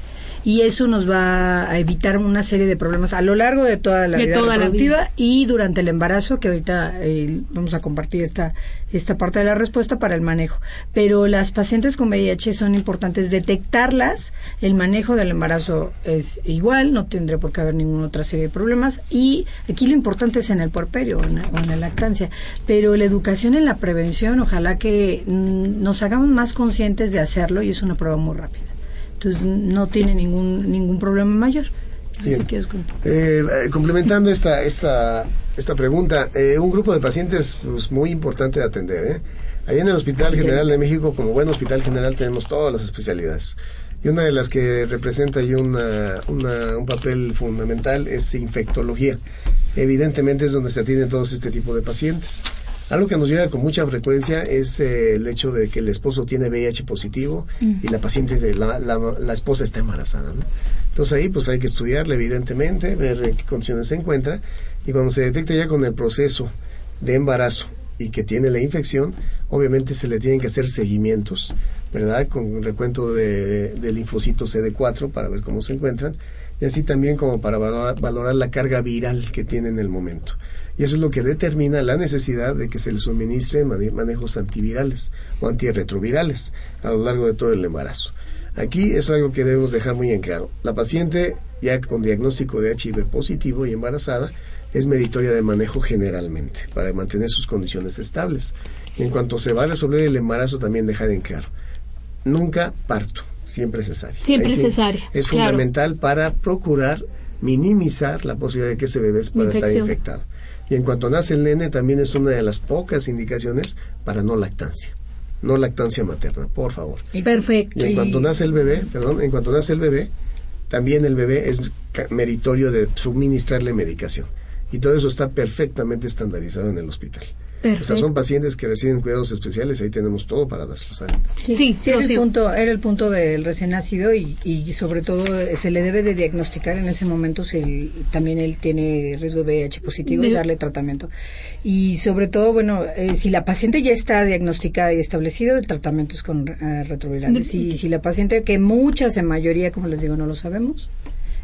Y eso nos va a evitar una serie de problemas a lo largo de toda la De vida toda la reproductiva vida. y durante el embarazo, que ahorita eh, vamos a compartir esta, esta parte de la respuesta para el manejo. Pero las pacientes con VIH son importantes detectarlas, el manejo del embarazo es igual, no tendría por qué haber ninguna otra serie de problemas y aquí lo importante es en el puerperio o en, o en la lactancia. Pero la educación en la prevención, ojalá que mm, nos hagamos más conscientes de hacerlo y es una prueba muy rápida. Entonces no tiene ningún ningún problema mayor. Bien. si. Eh, eh, complementando esta, esta, esta pregunta, eh, un grupo de pacientes pues, muy importante de atender. ¿eh? Ahí en el Hospital General de México, como buen hospital general, tenemos todas las especialidades. Y una de las que representa ahí una, una- un papel fundamental es infectología. Evidentemente es donde se atienden todos este tipo de pacientes. Algo que nos llega con mucha frecuencia es eh, el hecho de que el esposo tiene VIH positivo y la paciente, de la, esposa está embarazada. ¿no? Entonces ahí pues hay que estudiarle evidentemente, ver en qué condiciones se encuentra y cuando se detecta ya con el proceso de embarazo y que tiene la infección, obviamente se le tienen que hacer seguimientos, ¿verdad? Con recuento de, de linfocitos CD4 para ver cómo se encuentran y así también como para valorar, valorar la carga viral que tiene en el momento. Y eso es lo que determina la necesidad de que se le suministren mane- manejos antivirales o antirretrovirales a lo largo de todo el embarazo. Aquí es algo que debemos dejar muy en claro. La paciente ya con diagnóstico de HIV positivo y embarazada es meritoria de manejo generalmente para mantener sus condiciones estables. Y en cuanto se va a resolver el embarazo también dejar en claro. Nunca parto, siempre cesárea. Siempre sí cesárea, Es claro. fundamental para procurar minimizar la posibilidad de que ese bebé pueda estar infectado. Y en cuanto nace el nene, también es una de las pocas indicaciones para no lactancia. No lactancia materna, por favor. Perfecto. Y en cuanto nace el bebé, perdón, en cuanto nace el bebé, también el bebé es meritorio de suministrarle medicación. Y todo eso está perfectamente estandarizado en el hospital. O sea, son pacientes que reciben cuidados especiales, ahí tenemos todo para darlos adelante. Sí, era, el punto, era el punto del recién nacido y, y sobre todo eh, se le debe de diagnosticar en ese momento si él- también él tiene riesgo de VIH positivo y darle tratamiento. Y sobre todo, bueno, eh, si la paciente ya está diagnosticada y establecido, el tratamiento es con eh, retrovirales. De- Y si la paciente, que muchas en mayoría, como les digo, no lo sabemos,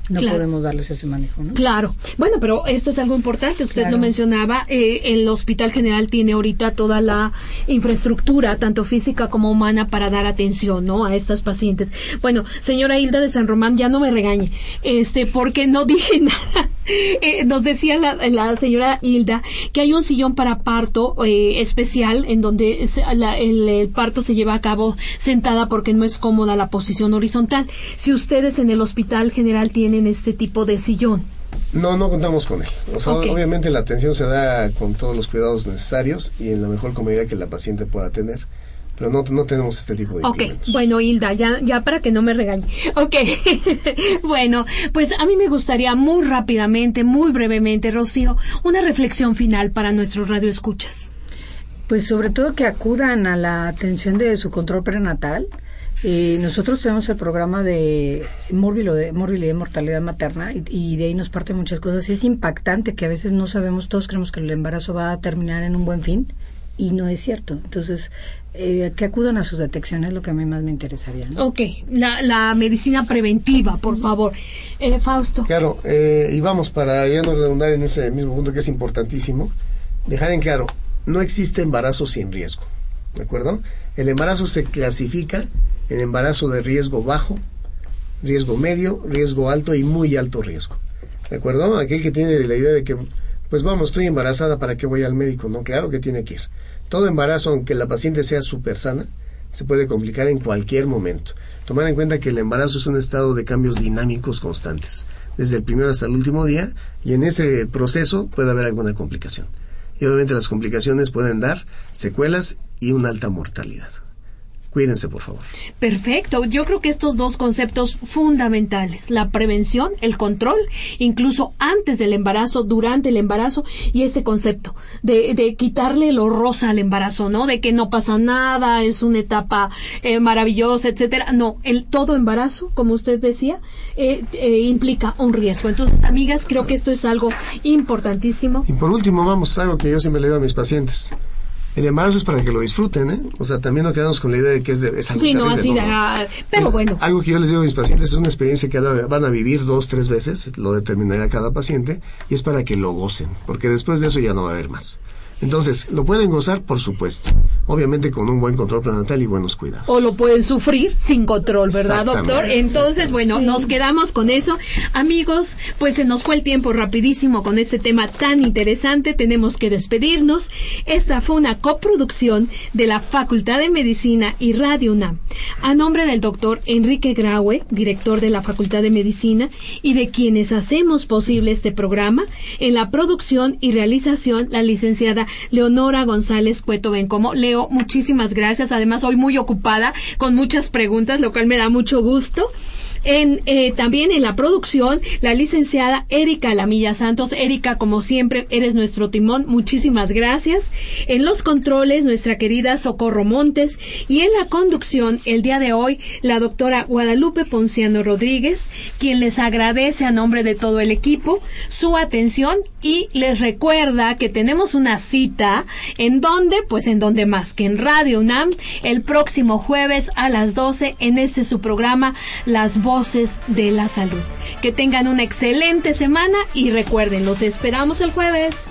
no Claro. podemos darles ese manejo, ¿no? Claro. Bueno, pero esto es algo importante. Usted Claro. lo mencionaba. eh, el Hospital General tiene ahorita toda la infraestructura, tanto física como humana, para dar atención, ¿no? A estas pacientes. Bueno, señora Hilda de San Román, ya no me regañe, este, porque no dije [laughs] nada. Eh, nos decía la, la señora Hilda que hay un sillón para parto eh, especial en donde se- la- el, el parto se lleva a cabo sentada porque no es cómoda la posición horizontal. Si ustedes en el Hospital General tienen este tipo de sillón. No, no contamos con él. O sea, obviamente la atención se da con todos los cuidados necesarios y en la mejor comodidad que la paciente pueda tener. Pero no, no tenemos este tipo de Ok, implementos. bueno, Hilda, ya, ya para que no me regañe. Ok, [laughs] bueno, pues a mí me gustaría muy rápidamente, muy brevemente, Rocío, una reflexión final para nuestros radioescuchas. Pues sobre todo que acudan a la atención de su control prenatal, Eh, nosotros tenemos el programa de morbilidad, de morbilidad y mortalidad materna y, y, de ahí nos parten muchas cosas. Y es impactante que a veces no sabemos, todos creemos que el embarazo va a terminar en un buen fin y no es cierto. Entonces, eh, que acudan a sus detecciones es lo que a mí más me interesaría. ¿no? Ok, la, la, medicina preventiva, por favor. Eh, Fausto. Claro, eh, y vamos, para ya no redundar en ese mismo punto que es importantísimo, dejar en claro, no existe embarazo sin riesgo, ¿de acuerdo? El embarazo se clasifica en embarazo de riesgo bajo, riesgo medio, riesgo alto y muy alto riesgo. ¿De acuerdo? Aquel que tiene la idea de que, pues vamos, estoy embarazada, ¿para qué voy al médico? No, claro que tiene que ir. Todo embarazo, aunque la paciente sea súper sana, se puede complicar en cualquier momento. Tomar en cuenta que el embarazo es un estado de cambios dinámicos constantes, desde el primero hasta el último día, y en ese proceso puede haber alguna complicación. Y obviamente las complicaciones pueden dar secuelas y una alta mortalidad. Cuídense, por favor. Perfecto. Yo creo que estos dos conceptos fundamentales, la prevención, el control, incluso antes del embarazo, durante el embarazo, y este concepto de, de quitarle lo rosa al embarazo, ¿no? De que no pasa nada, es una etapa eh, maravillosa, etcétera. No, el todo embarazo, como usted decía, eh, eh, implica un riesgo. Entonces, amigas, creo que esto es algo importantísimo. Y por último, vamos, algo que yo siempre le digo a mis pacientes el embarazo es para que lo disfruten, ¿eh? O sea, también no quedamos con la idea de que es, de, es Sí, no, así, de, ah, pero bueno. Algo que yo les digo a mis pacientes es una experiencia que van a vivir dos, tres veces, lo determinará cada paciente, y es para que lo gocen, porque después de eso ya no va a haber más. Entonces, ¿lo pueden gozar? Por supuesto. Obviamente con un buen control prenatal y buenos cuidados. o lo pueden sufrir sin control, ¿verdad, doctor? Entonces, bueno, nos quedamos con eso. Amigos, pues se nos fue el tiempo rapidísimo con este tema tan interesante. Tenemos que despedirnos. Esta fue una coproducción de la Facultad de Medicina y Radio UNAM. A nombre del doctor Enrique Graue, director de la Facultad de Medicina, y de quienes hacemos posible este programa, en la producción y realización, la licenciada Leonora González Cueto Bencomo. Leo, muchísimas gracias. Además, hoy muy ocupada con muchas preguntas, lo cual me da mucho gusto. Eh, también en la producción, la licenciada Erika Lamilla Santos. Erika, como siempre, eres nuestro timón. Muchísimas gracias. En los controles, nuestra querida Socorro Montes. Y en la conducción, el día de hoy, la doctora Guadalupe Ponciano Rodríguez, quien les agradece a nombre de todo el equipo su atención y les recuerda que tenemos una cita en donde, pues en donde más que en Radio UNAM, el próximo jueves a las 12 en este su programa Las Voces de la Salud. Que tengan una excelente semana y recuerden, los esperamos el jueves.